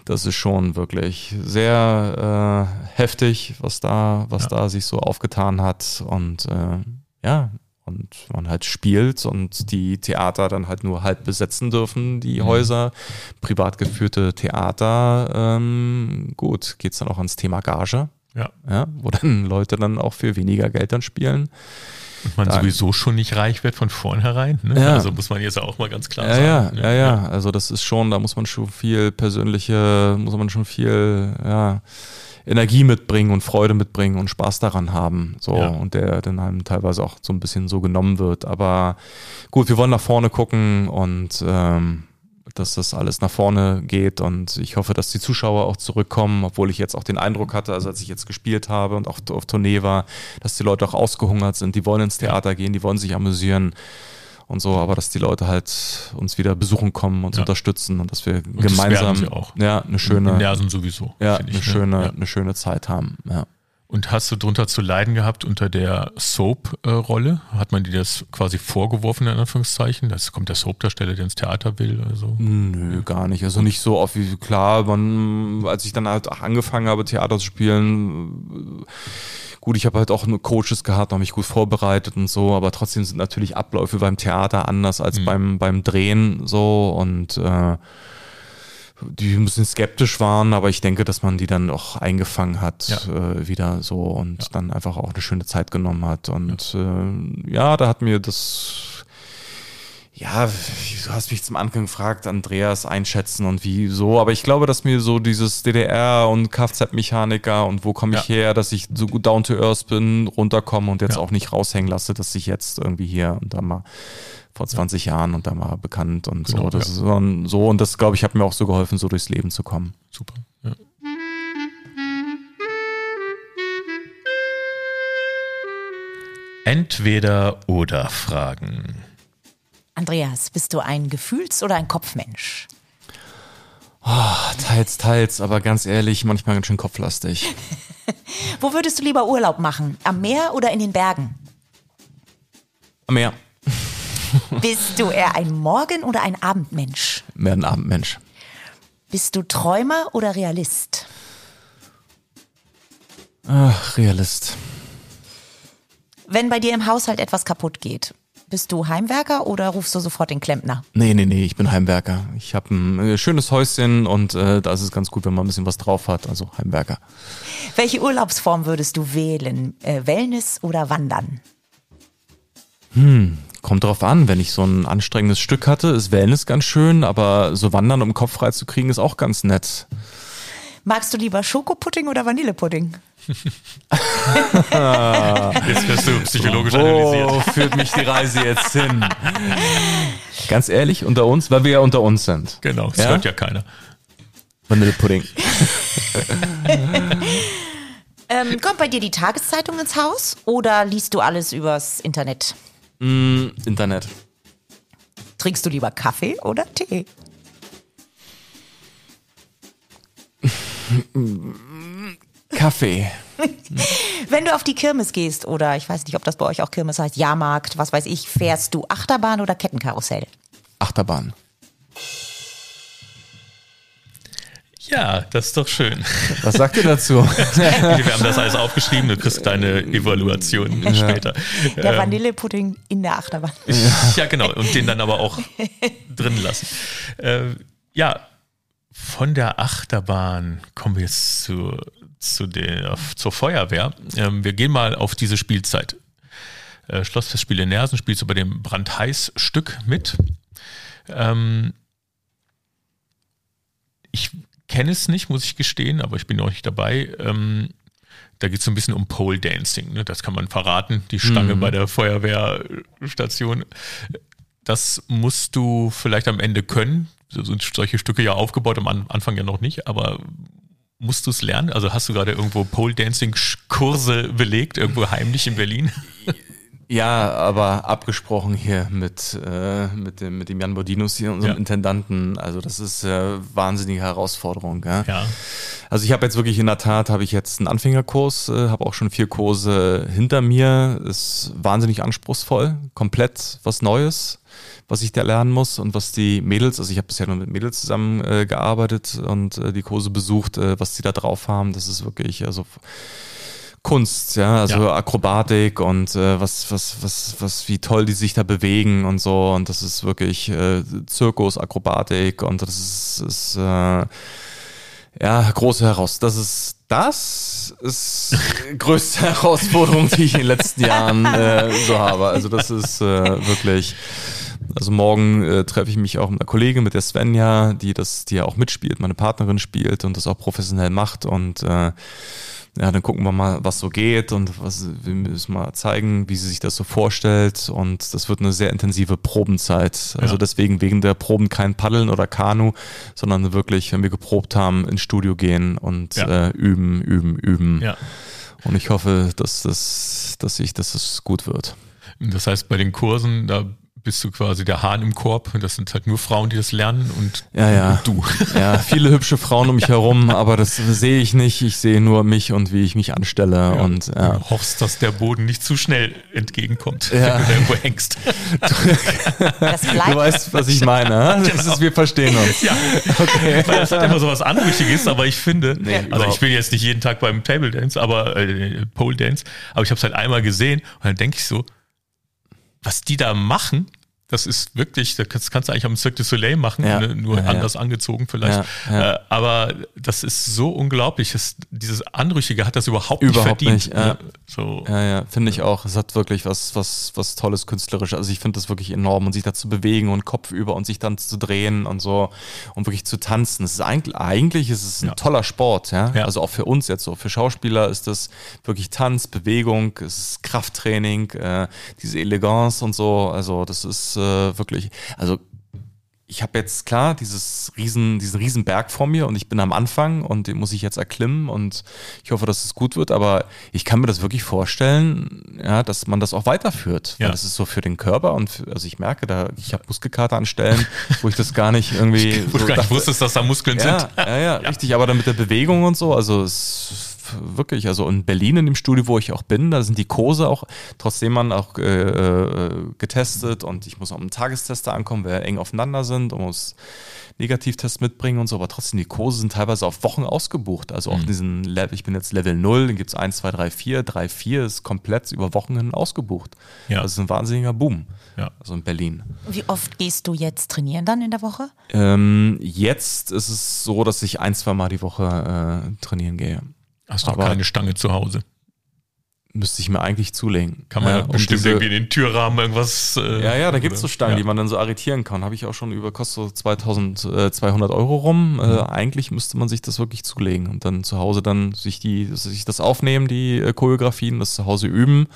das ist schon wirklich sehr äh, heftig, was da, was ja. da sich so aufgetan hat. Und äh, ja, und man halt spielt und die Theater dann halt nur halb besetzen dürfen, die mhm. Häuser, privat geführte Theater, ähm, gut, geht's dann auch ans Thema Gage. Ja. ja. Wo dann Leute dann auch für weniger Geld dann spielen. Und man da, sowieso schon nicht reich wird von vornherein. Ne? Ja. Also muss man jetzt auch mal ganz klar ja, sagen. Ja, ja, ja, ja. Also das ist schon, da muss man schon viel persönliche, muss man schon viel, ja, Energie mitbringen und Freude mitbringen und Spaß daran haben. So, ja. und der dann einem teilweise auch so ein bisschen so genommen wird. Aber gut, wir wollen nach vorne gucken und ähm, dass das alles nach vorne geht und ich hoffe, dass die Zuschauer auch zurückkommen, obwohl ich jetzt auch den Eindruck hatte, also als ich jetzt gespielt habe und auch auf Tournee war, dass die Leute auch ausgehungert sind, die wollen ins Theater gehen, die wollen sich amüsieren und so, aber dass die Leute halt uns wieder besuchen kommen, uns ja. unterstützen und dass wir und gemeinsam ja eine schöne ja eine ne? schöne ja. eine schöne Zeit haben. Ja. Und hast du drunter zu leiden gehabt unter der Soap-Rolle? Hat man dir das quasi vorgeworfen, in Anführungszeichen? Das kommt der Soap-Darsteller, der ins Theater will? Also. Nö, gar nicht. Also nicht so oft wie klar, man, als ich dann halt angefangen habe, Theater zu spielen, gut, ich habe halt auch Coaches gehabt, habe mich gut vorbereitet und so, aber trotzdem sind natürlich Abläufe beim Theater anders als mhm. beim, beim Drehen so und äh, die ein bisschen skeptisch waren, aber ich denke, dass man die dann auch eingefangen hat ja. äh, wieder so und ja. dann einfach auch eine schöne Zeit genommen hat. Und ja, äh, ja da hat mir das ja, du hast mich zum Anfang gefragt, Andreas einschätzen und wie so, aber ich glaube, dass mir so dieses DDR und Kfz-Mechaniker und wo komme ich ja. her, dass ich so gut down to earth bin, runterkomme und jetzt ja. auch nicht raushängen lasse, dass ich jetzt irgendwie hier und da mal vor 20 ja. Jahren und da mal bekannt und genau, so. Das ist so und das, glaube ich, hat mir auch so geholfen, so durchs Leben zu kommen. Super. Ja. Entweder oder Fragen. Andreas, bist du ein Gefühls- oder ein Kopfmensch? Oh, teils, teils, aber ganz ehrlich, manchmal ganz schön kopflastig. Wo würdest du lieber Urlaub machen? Am Meer oder in den Bergen? Am Meer. Bist du eher ein Morgen- oder ein Abendmensch? Mehr ein Abendmensch. Bist du Träumer oder Realist? Ach, Realist. Wenn bei dir im Haushalt etwas kaputt geht, bist du Heimwerker oder rufst du sofort den Klempner? Nee, nee, nee, ich bin Heimwerker. Ich habe ein äh, schönes Häuschen und äh, da ist es ganz gut, wenn man ein bisschen was drauf hat, also Heimwerker. Welche Urlaubsform würdest du wählen? Äh, Wellness oder Wandern? Hm, Kommt drauf an, wenn ich so ein anstrengendes Stück hatte, ist Wellness ganz schön, aber so wandern, um den Kopf frei zu kriegen, ist auch ganz nett. Magst du lieber Schokopudding oder Vanillepudding? jetzt wirst du psychologisch Wo analysiert. Wo führt mich die Reise jetzt hin? Ganz ehrlich, unter uns, weil wir ja unter uns sind. Genau, das ja? hört ja keiner. Vanillepudding. ähm, kommt bei dir die Tageszeitung ins Haus oder liest du alles übers Internet? Mm, Internet. Trinkst du lieber Kaffee oder Tee? Kaffee. Wenn du auf die Kirmes gehst oder ich weiß nicht, ob das bei euch auch Kirmes heißt, Jahrmarkt, was weiß ich, fährst du Achterbahn oder Kettenkarussell? Achterbahn. Ja, das ist doch schön. Was sagt ihr dazu? Wir haben das alles aufgeschrieben, du kriegst deine Evaluation ja. später. Der ähm, Vanillepudding in der Achterbahn. Ja, genau. Und den dann aber auch drin lassen. Äh, ja, von der Achterbahn kommen wir jetzt zu, zu der, zur Feuerwehr. Ähm, wir gehen mal auf diese Spielzeit. Äh, Schlossfestspiele Nersen spielst du bei dem Brandheiß-Stück mit. Ähm, ich kenne es nicht, muss ich gestehen, aber ich bin auch nicht dabei. Ähm, da geht es so ein bisschen um Pole Dancing. Ne? Das kann man verraten, die Stange mhm. bei der Feuerwehrstation. Das musst du vielleicht am Ende können. So sind solche Stücke ja aufgebaut, am Anfang ja noch nicht, aber musst du es lernen? Also hast du gerade irgendwo Pole Dancing Kurse belegt, irgendwo heimlich in Berlin? Ja, aber abgesprochen hier mit, äh, mit, dem, mit dem Jan Bodinus hier, unserem ja. Intendanten. Also das ist äh, wahnsinnige Herausforderung. Ja? ja. Also ich habe jetzt wirklich in der Tat, habe ich jetzt einen Anfängerkurs, äh, habe auch schon vier Kurse hinter mir. Ist wahnsinnig anspruchsvoll, komplett was Neues, was ich da lernen muss und was die Mädels, also ich habe bisher nur mit Mädels zusammen äh, gearbeitet und äh, die Kurse besucht, äh, was die da drauf haben. Das ist wirklich, also Kunst, ja, also ja. Akrobatik und äh, was, was, was, was, wie toll die sich da bewegen und so. Und das ist wirklich äh, Zirkus, Akrobatik und das ist, ist äh, ja große Heraus. Das ist das ist die größte Herausforderung, die ich in den letzten Jahren äh, so habe. Also das ist äh, wirklich. Also morgen äh, treffe ich mich auch mit einer Kollegin, mit der Svenja, die das, die ja auch mitspielt, meine Partnerin spielt und das auch professionell macht und äh, ja, dann gucken wir mal, was so geht und was, wir müssen mal zeigen, wie sie sich das so vorstellt. Und das wird eine sehr intensive Probenzeit. Also ja. deswegen wegen der Proben kein Paddeln oder Kanu, sondern wirklich, wenn wir geprobt haben, ins Studio gehen und ja. äh, üben, üben, üben. Ja. Und ich hoffe, dass das, dass ich, dass es gut wird. Das heißt, bei den Kursen, da bist du quasi der Hahn im Korb. Das sind halt nur Frauen, die das lernen und, Ja, ja. und du. Ja, viele hübsche Frauen um mich herum, aber das sehe ich nicht. Ich sehe nur mich und wie ich mich anstelle. Und ja. Du hoffst, dass der Boden nicht zu schnell entgegenkommt, Ja. wenn du da irgendwo hängst. Du weißt, was ich meine. hä? Das ist, wir verstehen uns. Ja, okay. Weil das hat immer so was Anrüchiges, aber ich finde, Nee, also überhaupt ich bin jetzt nicht jeden Tag beim Table Dance, aber äh, Pole Dance, aber ich habe es halt einmal gesehen und dann denke ich so, was die da machen, das ist wirklich, das kannst, kannst du eigentlich am Cirque du Soleil machen, Ja. ne? nur Ja, ja. anders angezogen vielleicht. Ja, ja. Äh, aber das ist so unglaublich. Das, dieses Anrüchige hat das überhaupt, Überhaupt nicht verdient. nicht, ja. ne? So, Ja, ja, finde ich auch. Es hat wirklich was, was, was Tolles künstlerisch. Also ich finde das wirklich enorm und sich da zu bewegen und Kopf über und sich dann zu drehen und so und wirklich zu tanzen. Es ist eigentlich, eigentlich ist es ein Ja. toller Sport, ja? Ja. Also auch für uns jetzt so. Für Schauspieler ist das wirklich Tanz, Bewegung, es ist Krafttraining, äh, diese Eleganz und so. Also das ist äh, wirklich, also ich habe jetzt klar dieses riesen, diesen riesen Berg vor mir und ich bin am Anfang und den muss ich jetzt erklimmen und ich hoffe, dass es gut wird, aber ich kann mir das wirklich vorstellen, ja, dass man das auch weiterführt, Ja. weil das ist so für den Körper und für, also ich merke da, ich habe Muskelkater an Stellen, wo ich das gar nicht irgendwie wo du so gar nicht dachte- wusstest, dass da Muskeln ja, sind. ja, ja, richtig, aber dann mit der Bewegung und so, also es ist wirklich, also in Berlin in dem Studio, wo ich auch bin, da sind die Kurse auch, trotzdem man auch äh, äh, getestet und ich muss auch einen Tagestester ankommen, weil wir eng aufeinander sind und muss Negativtest mitbringen und so, aber trotzdem, die Kurse sind teilweise auf Wochen ausgebucht, also Mhm. auch diesen Level, ich bin jetzt Level 0, dann gibt es 1, 2, 3, 4, 3, 4 ist komplett über Wochen hin ausgebucht. Ja. Das ist ein wahnsinniger Boom, Ja. also in Berlin. Wie oft gehst du jetzt trainieren dann in der Woche? Ähm, jetzt ist es so, dass ich ein, zwei Mal die Woche äh, trainieren gehe. Hast du keine Stange zu Hause. Müsste ich mir eigentlich zulegen. Kann man ja, um bestimmt diese- irgendwie in den Türrahmen irgendwas. Äh, Ja, ja, da gibt's so Stangen, ja. die man dann so arretieren kann. Habe ich auch schon über, kostet so 2200 Euro rum. Äh, Mhm. eigentlich müsste man sich das wirklich zulegen und dann zu Hause dann sich die, sich das aufnehmen, die äh, Choreografien, das zu Hause üben.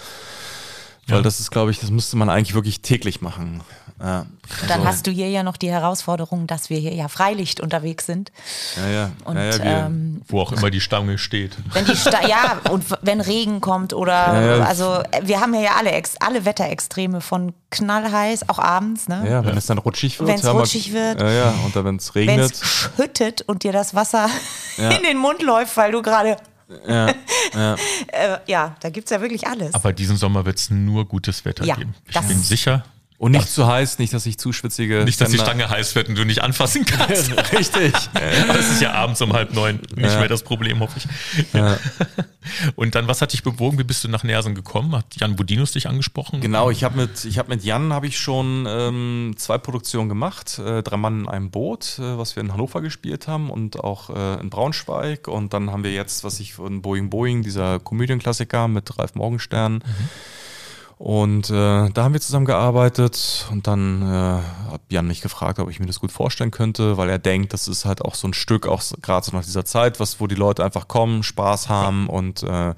Weil Ja. das ist, glaube ich, das müsste man eigentlich wirklich täglich machen. Ja, Und dann also- hast du hier ja noch die Herausforderung, dass wir hier ja Freilicht unterwegs sind. ja, ja, Und ja, ja, wir, ähm, Wo auch immer die Stange steht. wenn die Sta ja und wenn Regen kommt oder Ja, ja. also äh, wir haben ja ja alle Ex alle Wetterextreme von knallheiß auch abends, ne? ja, wenn es dann rutschig wird. Ja, mal- rutschig wird. Ja, ja, und dann, wenn es Wenn regnet. es schüttet und dir das Wasser Ja. in den Mund läuft, weil du gerade Ja, ja. äh, ja, da gibt's ja wirklich alles. Aber diesen Sommer wird es nur gutes Wetter Ja, geben. Ich das- bin sicher. Und nicht zu heiß, nicht, dass ich zu schwitzige. Nicht, dass die Ständer- Stange heiß wird und du nicht anfassen kannst. Richtig. Aber das ist ja abends um halb neun nicht Ja. mehr das Problem, hoffe ich. Ja. Und dann, was hat dich bewogen? Wie bist du nach Nersen gekommen? Hat Jan Budinus dich angesprochen? Genau, ich habe mit, ich hab mit Jan habe ich schon ähm, zwei Produktionen gemacht. Äh, Drei Mann in einem Boot, äh, was wir in Hannover gespielt haben und auch äh, in Braunschweig. Und dann haben wir jetzt, was ich von Boeing Boeing, dieser Komödienklassiker mit Ralf Morgenstern. Und äh, da haben wir zusammengearbeitet und dann äh, hat Jan mich gefragt, ob ich mir das gut vorstellen könnte, weil er denkt, das ist halt auch so ein Stück, auch gerade so nach dieser Zeit, was, wo die Leute einfach kommen, Spaß haben und äh,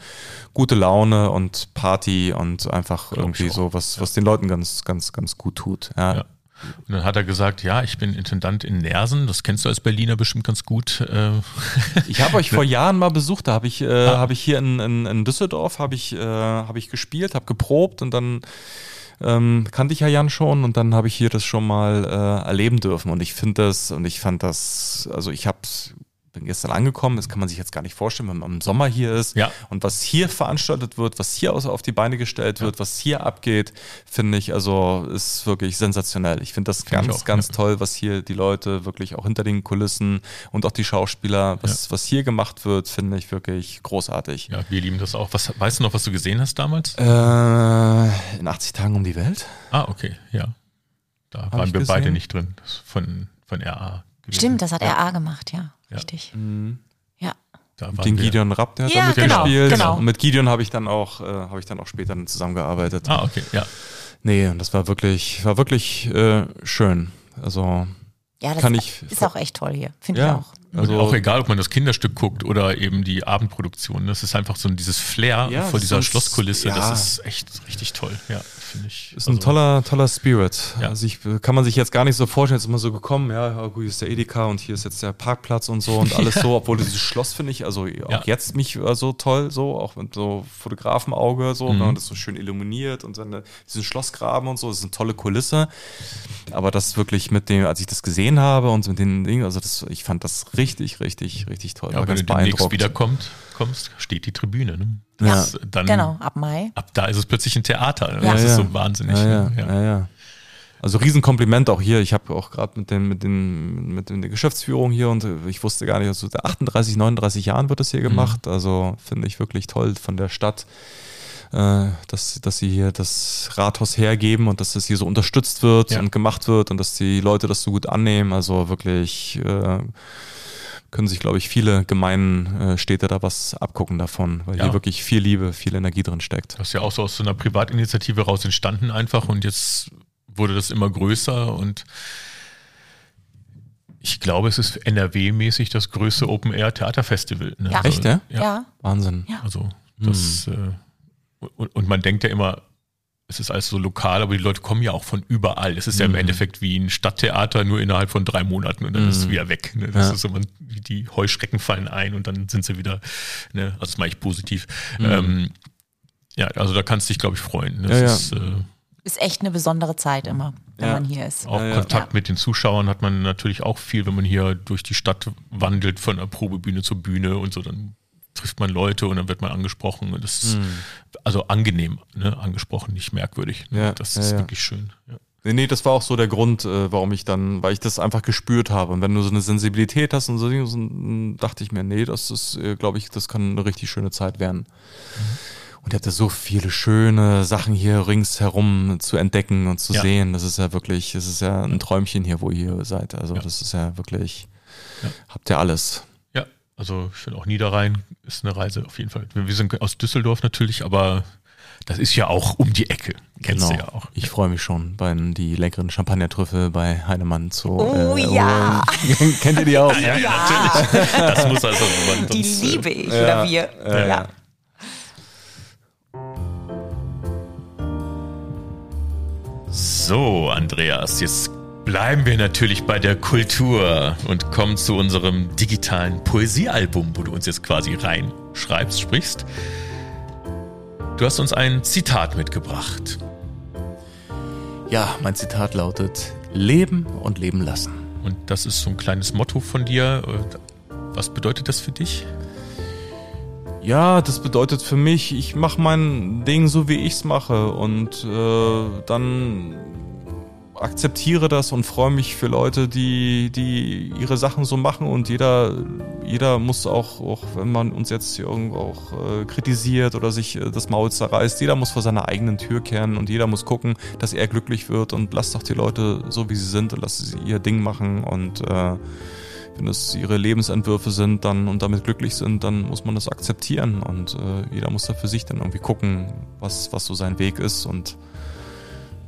gute Laune und Party und einfach irgendwie auch. so, was, was den Leuten ganz, ganz, ganz gut tut. Ja. Ja. Und dann hat er gesagt, ja, ich bin Intendant in Nersen, das kennst du als Berliner bestimmt ganz gut. Äh, Ich habe euch vor Jahren mal besucht, da habe ich, äh, hab ich hier in, in, in Düsseldorf habe ich, äh, hab ich gespielt, habe geprobt und dann ähm, kannte ich ja Jan schon und dann habe ich hier das schon mal äh, erleben dürfen. Und ich finde das und ich fand das, also ich habe bin gestern angekommen, das kann man sich jetzt gar nicht vorstellen, wenn man im Sommer hier ist Ja. und was hier veranstaltet wird, was hier auf die Beine gestellt wird, was hier abgeht, finde ich, also ist wirklich sensationell. Ich finde das Find ganz, auch, ganz ja. toll, was hier die Leute wirklich auch hinter den Kulissen und auch die Schauspieler, was, was hier gemacht wird, finde ich wirklich großartig. ja, wir lieben das auch. Was, weißt du noch, was du gesehen hast damals? Äh, in 80 Tagen um die Welt? Ah, okay, ja. Da waren ich wir beide gesehen. nicht drin. Das ist von, von RA. gewesen. Stimmt, das hat RA gemacht, ja. Ja. Richtig. Ja. Da waren Den wir- Gideon Rapp, der hat Ja, da genau, mitgespielt. genau. Und mit Gideon habe ich dann auch, äh, habe ich dann auch später dann zusammengearbeitet. Ah, okay, ja. Nee, und das war wirklich, war wirklich äh, schön. Also Ja, das Kann ich- ist auch echt toll hier, finde ich ja, auch. also und auch egal, ob man das Kinderstück guckt oder eben die Abendproduktion. Das ist einfach so dieses Flair Ja, vor dieser sonst- Schlosskulisse. ja. Das ist echt richtig toll. Ja, finde ich. Ist ein also, toller, toller Spirit. Ja. Also ich, kann man sich jetzt gar nicht so vorstellen, jetzt ist immer so gekommen, ja, gut, hier ist der Edeka und hier ist jetzt der Parkplatz und so und alles so, obwohl dieses Schloss finde ich, also auch Ja. jetzt mich so toll, so, auch mit so Fotografenauge, so, Mhm. wenn man das so schön illuminiert und dann äh, diesen Schlossgraben und so, das ist eine tolle Kulisse. Aber das wirklich mit dem, als ich das gesehen habe und mit den Dingen, also das, ich fand das richtig, richtig, richtig toll. Ja, wenn du demnächst wiederkommst, kommst, steht die Tribüne. Ne? Ja, dann, genau, ab Mai. Ab da ist es plötzlich ein Theater. Ja. Das ist so wahnsinnig. Ja, ja, ne? ja. ja, Also Riesenkompliment auch hier. Ich habe auch gerade mit den, mit den, mit der Geschäftsführung hier und ich wusste gar nicht, also seit 38, 39 Jahren wird das hier gemacht. Also finde ich wirklich toll von der Stadt, äh, dass, dass sie hier das Rathaus hergeben und dass das hier so unterstützt wird Ja. und gemacht wird und dass die Leute das so gut annehmen. Also wirklich äh, können sich, glaube ich, viele gemeinen äh, Städte da was abgucken davon, weil Ja. hier wirklich viel Liebe, viel Energie drin steckt. Das ist ja auch so aus so einer Privatinitiative raus entstanden einfach und jetzt wurde das immer größer und ich glaube, es ist NRW-mäßig das größte Open-Air-Theaterfestival. Ne? Ja. Also, Echt, ja? Ja. Wahnsinn. Ja. Also das Hm. äh, und, und man denkt ja immer, es ist alles so lokal, aber die Leute kommen ja auch von überall. Es ist ja im Mhm. Endeffekt wie ein Stadttheater, nur innerhalb von drei Monaten und dann ist es Mhm. wieder weg. Ne? Das Ja. ist immer, die Heuschrecken fallen ein und dann sind sie wieder, ne? also das mache ich positiv. Mhm. Ähm, ja, also da kannst du dich, glaube ich, freuen. Ne? Ja, ja. Das Ist, äh, Ist echt eine besondere Zeit immer, wenn Ja. man hier ist. auch ja. Kontakt Ja. mit den Zuschauern hat man natürlich auch viel, wenn man hier durch die Stadt wandelt, von der Probebühne zur Bühne und so, dann trifft man Leute und dann wird man angesprochen. Und das ist Mhm. also angenehm, ne? angesprochen, nicht merkwürdig. Ne? Ja, das ist ja. wirklich schön. Ja. Nee, nee, das war auch so der Grund, äh, warum ich dann, weil ich das einfach gespürt habe. Und wenn du so eine Sensibilität hast und so, Dinge, so dann dachte ich mir, nee, das ist, äh, glaube ich, das kann eine richtig schöne Zeit werden. Und ihr habt ja so viele schöne Sachen hier ringsherum zu entdecken und zu Ja. sehen. Das ist ja wirklich, das ist ja ein Träumchen hier, wo ihr hier seid. Also das ist ja wirklich, habt ihr alles. Ja, also ich finde auch Niederrhein ist eine Reise auf jeden Fall. Wir sind aus Düsseldorf natürlich, aber das ist ja auch um die Ecke. Kennst du ja auch. Genau. Ich freue mich schon, bei die leckeren Champagner-Trüffel bei Heinemann zu. Oh, äh, ja. holen. Kennt ihr die auch? Ja, ja, natürlich. Das muss also man Die sonst, äh, liebe ich, ja, oder wir. ja, ja. So, Andreas, jetzt bleiben wir natürlich bei der Kultur und kommen zu unserem digitalen Poesiealbum, wo du uns jetzt quasi reinschreibst, sprichst. Du hast uns ein Zitat mitgebracht. Ja, mein Zitat lautet: Leben und leben lassen. Und das ist so ein kleines Motto von dir. Was bedeutet das für dich? Ja, das bedeutet für mich, ich mache mein Ding so, wie ich's mache und äh, dann akzeptiere das und freue mich für Leute, die, die ihre Sachen so machen. Und jeder, jeder muss auch, auch wenn man uns jetzt hier irgendwo auch äh, kritisiert oder sich äh, das Maul zerreißt, jeder muss vor seiner eigenen Tür kehren und jeder muss gucken, dass er glücklich wird. Und lasst doch die Leute so, wie sie sind. Und lasst sie ihr Ding machen. Und äh, wenn es ihre Lebensentwürfe sind dann und damit glücklich sind, dann muss man das akzeptieren. Und äh, jeder muss da für sich dann irgendwie gucken, was, was so sein Weg ist. Und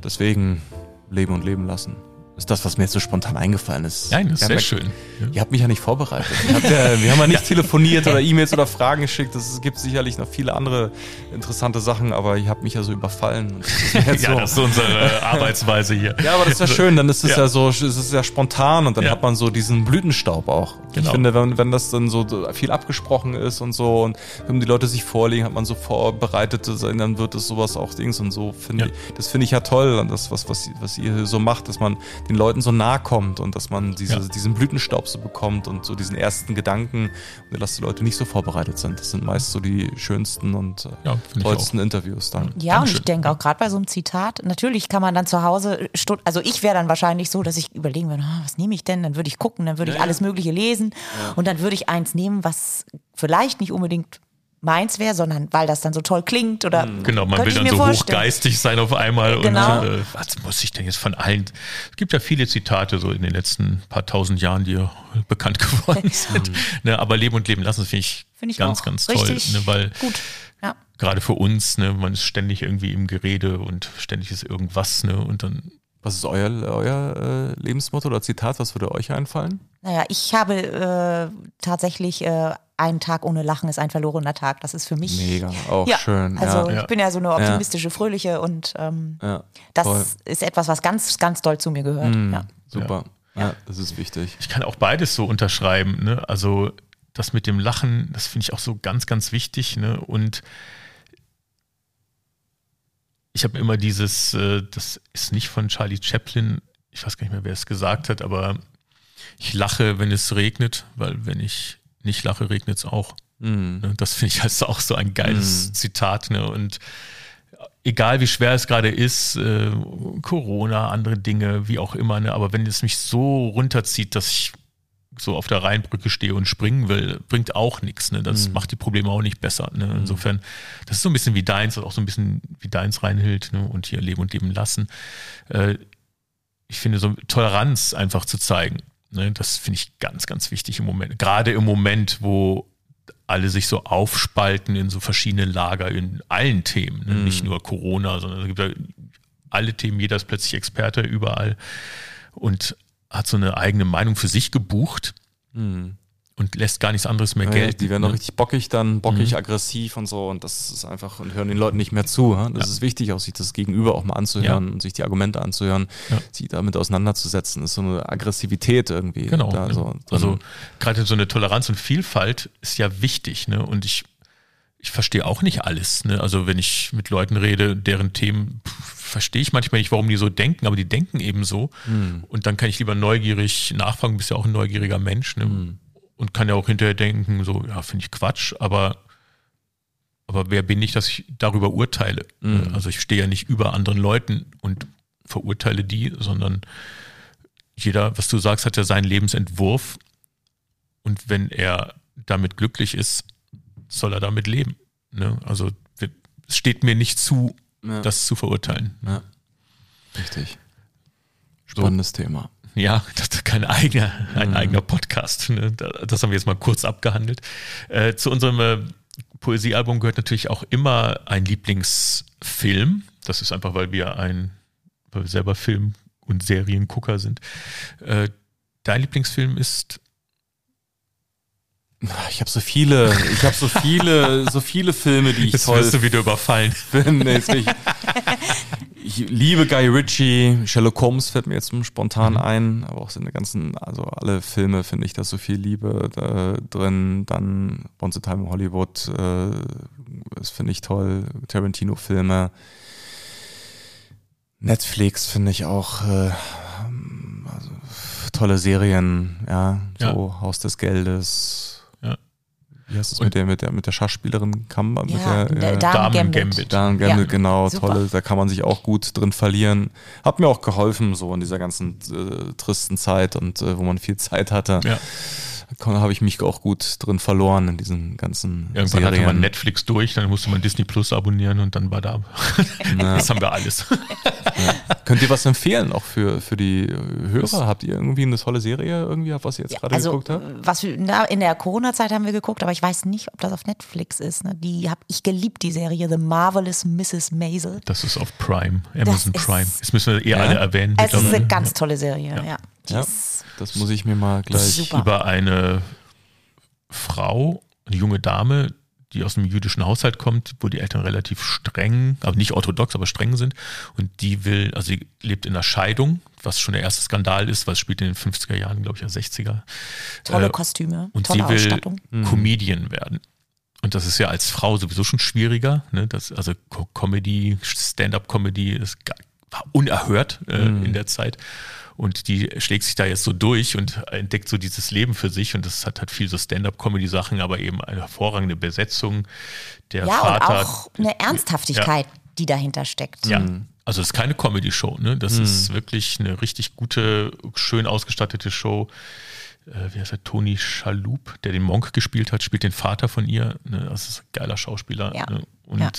deswegen leben und leben lassen. Ist das, was mir jetzt so spontan eingefallen ist. Nein, das ist Ja, sehr na- schön. Ja. Ihr habt mich ja nicht vorbereitet. Ja, wir haben ja nicht telefoniert oder E-Mails oder Fragen geschickt. Es gibt sicherlich noch viele andere interessante Sachen, aber ihr habt mich ja so überfallen. Das Ja, so, das ist unsere Arbeitsweise hier. ja, aber das ist ja schön, dann ist es Ja. ja, so, es ist ja spontan und dann Ja. hat man so diesen Blütenstaub auch. Genau. Ich finde, wenn, wenn das dann so viel abgesprochen ist und so und wenn die Leute sich vorlegen, hat man so vorbereitet, dann wird es sowas auch Dings und so, finde Ja. ich, das finde ich ja toll und das, was, was, was ihr so macht, dass man den Leuten so nahe kommt und dass man diese, Ja. diesen Blütenstaub so bekommt und so diesen ersten Gedanken und dass die Leute nicht so vorbereitet sind. Das sind meist so die schönsten und äh, Ja, tollsten Interviews dann. Ja, und Dankeschön. ich denke auch gerade bei so einem Zitat, natürlich kann man dann zu Hause, Stund- also ich wäre dann wahrscheinlich so, dass ich überlegen würde, ah, was nehme ich denn? Dann würde ich gucken, dann würde ich ja. alles Mögliche lesen und dann würde ich eins nehmen, was vielleicht nicht unbedingt meins wäre, sondern weil das dann so toll klingt oder Genau, man will dann so vorstellen. hochgeistig sein auf einmal. Genau. Und äh, was muss ich denn jetzt von allen? Es gibt ja viele Zitate so in den letzten paar tausend Jahren, die ja bekannt geworden sind. ne, aber Leben und Leben lassen finde ich, Finde ich ganz, ganz toll. Ne, weil gut. Ja. gerade für uns, ne, man ist ständig irgendwie im Gerede und ständig ist irgendwas, ne, und dann Was ist euer, euer äh, Lebensmotto oder Zitat? Was würde euch einfallen? Naja, ich habe äh, tatsächlich äh, ein Tag ohne Lachen ist ein verlorener Tag. Das ist für mich. Mega, auch ja, schön. Also ja. ich bin ja so eine optimistische, fröhliche und ähm, Ja, das voll. ist etwas, was ganz, ganz doll zu mir gehört. Mhm, Ja. Super. Ja. das ist wichtig. Ich kann auch beides so unterschreiben. Ne? Also das mit dem Lachen, das finde ich auch so ganz, ganz wichtig. Ne? Und ich habe immer dieses, äh, das ist nicht von Charlie Chaplin, ich weiß gar nicht mehr, wer es gesagt hat, aber ich lache, wenn es regnet, weil wenn ich nicht lache, regnet es auch. Ne? Das finde ich also auch so ein geiles Mhm. Zitat. Ne? Und egal wie schwer es gerade ist, äh, Corona, andere Dinge, wie auch immer, ne? aber wenn es mich so runterzieht, dass ich so auf der Rheinbrücke stehe und springen will, bringt auch nichts. Ne? Das Mhm. macht die Probleme auch nicht besser. Ne? Insofern, das ist so ein bisschen wie deins, auch so ein bisschen wie deins Reinhild ne? und hier Leben und Leben lassen. Äh, ich finde, so Toleranz einfach zu zeigen, ne? das finde ich ganz, ganz wichtig im Moment. Gerade im Moment, wo alle sich so aufspalten in so verschiedene Lager in allen Themen, ne? Mhm. nicht nur Corona, sondern es gibt ja alle Themen, jeder ist plötzlich Experte überall und hat so eine eigene Meinung für sich gebucht Mhm. und lässt gar nichts anderes mehr Ja, gelten. die werden doch ne? richtig bockig dann, bockig, Mhm. aggressiv und so und das ist einfach und hören den Leuten nicht mehr zu. ja. Das Ja. ist wichtig, auch sich das Gegenüber auch mal anzuhören und sich die Argumente anzuhören, Ja. sich damit auseinanderzusetzen. Das ist so eine Aggressivität irgendwie. Genau. Da, ne? so also gerade so eine Toleranz und Vielfalt ist ja wichtig. Ne? Und ich, ich verstehe auch nicht alles. Ne? Also wenn ich mit Leuten rede, deren Themen pff, verstehe ich manchmal nicht, warum die so denken, aber die denken eben so. Hm. Und dann kann ich lieber neugierig nachfragen, bist ja auch ein neugieriger Mensch. Ne? Hm. Und kann ja auch hinterher denken, so, ja, finde ich Quatsch, aber, aber wer bin ich, dass ich darüber urteile? Mhm. Also ich stehe ja nicht über anderen Leuten und verurteile die, sondern jeder, was du sagst, hat ja seinen Lebensentwurf. Und wenn er damit glücklich ist, soll er damit leben. Ne? Also es steht mir nicht zu, Ja. das zu verurteilen. ja. Richtig. Spannendes Thema. Ja, das ist kein eigener, ein Mhm. eigener Podcast. Ne? Da- Das haben wir jetzt mal kurz abgehandelt. Äh, zu unserem äh, Poesiealbum gehört natürlich auch immer ein Lieblingsfilm. Das ist einfach, weil wir ein, weil wir selber Film- und Seriengucker sind. Äh, dein Lieblingsfilm ist Ich habe so viele, ich habe so viele, so viele Filme, die ich Jetzt toll wirst du wieder überfallen. finde. Jetzt bin Ich, ich liebe Guy Ritchie, Sherlock Holmes fällt mir jetzt spontan Mhm. ein, aber auch so eine ganzen, also alle Filme finde ich da so viel Liebe da drin. Dann Once a Time in Hollywood, äh, das finde ich toll. Tarantino-Filme. Netflix finde ich auch äh, also, tolle Serien, ja, so Haus des Geldes. Ja. Wie heißt mit der, mit der, mit der Schauspielerin Kammer? mit Ja, der, der äh, Damen Damen Gambit. Gambit. Dan Gamble, Ja, genau, super. tolle, da kann man sich auch gut drin verlieren. Hat mir auch geholfen, so in dieser ganzen äh, tristen Zeit und äh, wo man viel Zeit hatte. Ja. Da habe ich mich auch gut drin verloren in diesen ganzen Irgendwann Serien. hatte man Netflix durch, dann musste man Disney Plus abonnieren und dann war da. Ja. Das haben wir alles. Könnt ihr was empfehlen auch für, für die Hörer? Habt ihr irgendwie eine tolle Serie irgendwie, auf was ihr jetzt gerade also, geguckt habt? was wir, na, in der Corona-Zeit haben wir geguckt, aber ich weiß nicht, ob das auf Netflix ist. Ne? Die habe ich geliebt, die Serie The Marvelous Mrs. Maisel. Das ist auf Prime, Amazon ist- Prime. Das müssen wir eher Ja? alle erwähnen. Es ist eine ganz tolle Serie, ja. Die Ja. ist Das muss ich mir mal Das gleich. ist Super. über eine Frau, eine junge Dame, die aus einem jüdischen Haushalt kommt, wo die Eltern relativ streng, aber nicht orthodox, aber streng sind. Und die will, also sie lebt in einer Scheidung, was schon der erste Skandal ist, weil es spielt in den 50er Jahren, glaube ich, ja 60er. tolle Äh, Kostüme, Und tolle sie will Ausstattung. Comedian werden. Und das ist ja als Frau sowieso schon schwieriger. Ne? Das, also Co- Comedy, Stand-up-Comedy ist unerhört äh, in der Zeit. Und die schlägt sich da jetzt so durch und entdeckt so dieses Leben für sich. Und das hat halt viel so Stand-up-Comedy-Sachen, aber eben eine hervorragende Besetzung. Der Ja, Vater. und auch eine Ernsthaftigkeit, die dahinter steckt. Ja, also es ist keine Comedy-Show, ne? Das ist wirklich eine richtig gute, schön ausgestattete Show. Äh, wie heißt er? Tony Schalup, der den Monk gespielt hat, spielt den Vater von ihr. Ne? Das ist ein geiler Schauspieler. Ja. Ne? Und Ja.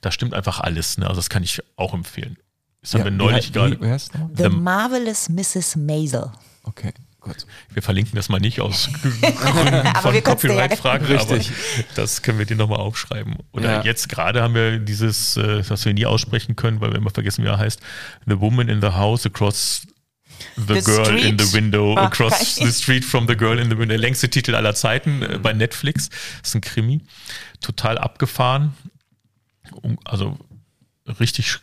da stimmt einfach alles. Ne? Also das kann ich auch empfehlen. Das Ja, haben wir wie- neulich wie- gerade. The The- Marvelous Mrs. Maisel. Okay. Gott. Wir verlinken das mal nicht aus Gründen von Copyright-Fragen, ja. aber das können wir dir nochmal aufschreiben. Oder ja. jetzt gerade haben wir dieses, äh, was wir nie aussprechen können, weil wir immer vergessen, wie er heißt, The Woman in the House Across The, the Girl street? in the Window, ah, Across the Street from the Girl in the Window. Der längste Titel aller Zeiten äh, bei Netflix. Das ist ein Krimi. Total abgefahren. Also richtig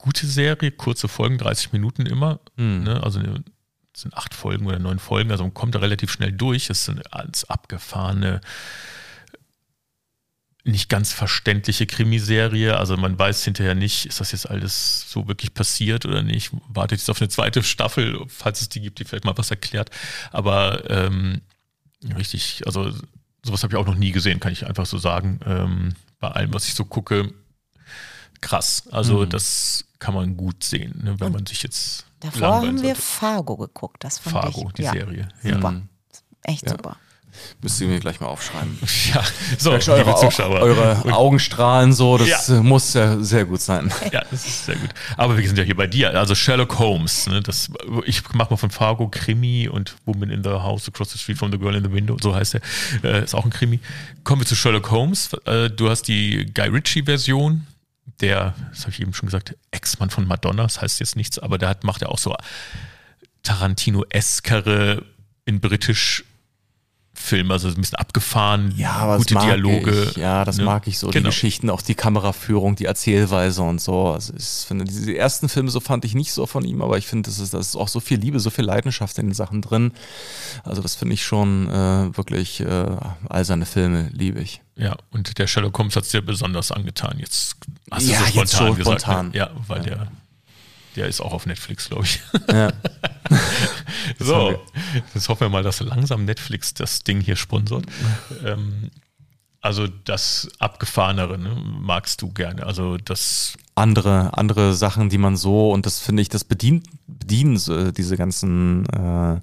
gute Serie, kurze Folgen, 30 Minuten immer. Mhm. Ne? Also es sind acht Folgen oder neun Folgen, also man kommt da relativ schnell durch. Es sind alles abgefahrene, nicht ganz verständliche Krimiserie. Also man weiß hinterher nicht, ist das jetzt alles so wirklich passiert oder nicht. Wartet jetzt auf eine zweite Staffel, falls es die gibt, die vielleicht mal was erklärt. Aber ähm, richtig, also sowas habe ich auch noch nie gesehen, kann ich einfach so sagen. Ähm, bei allem, was ich so gucke, krass. Also mhm. das kann man gut sehen, ne, wenn Und man sich jetzt. Davor haben wir Fargo geguckt. Das fand Fargo, ich, die ja, Serie. Super. Ja. Echt ja. super. Müsst ihr mir gleich mal aufschreiben. Ja, so, liebe eure, Zuschauer. Eure Augenstrahlen so, das ja. muss ja sehr gut sein. Ja, das ist sehr gut. Aber wir sind ja hier bei dir. Also Sherlock Holmes. Ne, das, ich mache mal von Fargo Krimi und Woman in the House Across the Street from the Girl in the Window, so heißt er. Äh, ist auch ein Krimi. Kommen wir zu Sherlock Holmes. Äh, du hast die Guy Ritchie-Version der, das habe ich eben schon gesagt, Ex-Mann von Madonna, das heißt jetzt nichts, aber der hat, macht ja auch so Tarantino-eskere in britisch Film, also ein bisschen abgefahren, ja, aber gute Dialoge. Ich. Ja, das ne? mag ich so, genau. die Geschichten, auch die Kameraführung, die Erzählweise und so. Also ich finde, diese ersten Filme so fand ich nicht so von ihm, aber ich finde, das ist, das ist auch so viel Liebe, so viel Leidenschaft in den Sachen drin. Also das finde ich schon äh, wirklich, äh, all seine Filme liebe ich. Ja, und der Sherlock Holmes hat es dir besonders angetan. Jetzt hast du ja, so spontan jetzt so gesagt. Spontan. Ne? Ja, weil ja. der der ist auch auf Netflix, glaube ich. Ja. so, jetzt hoffen wir mal, dass langsam Netflix das Ding hier sponsort. ähm, also das Abgefahrenere ne, magst du gerne. Also das andere, andere Sachen, die man so, und das finde ich, das bedient, bedienen äh, diese ganzen äh,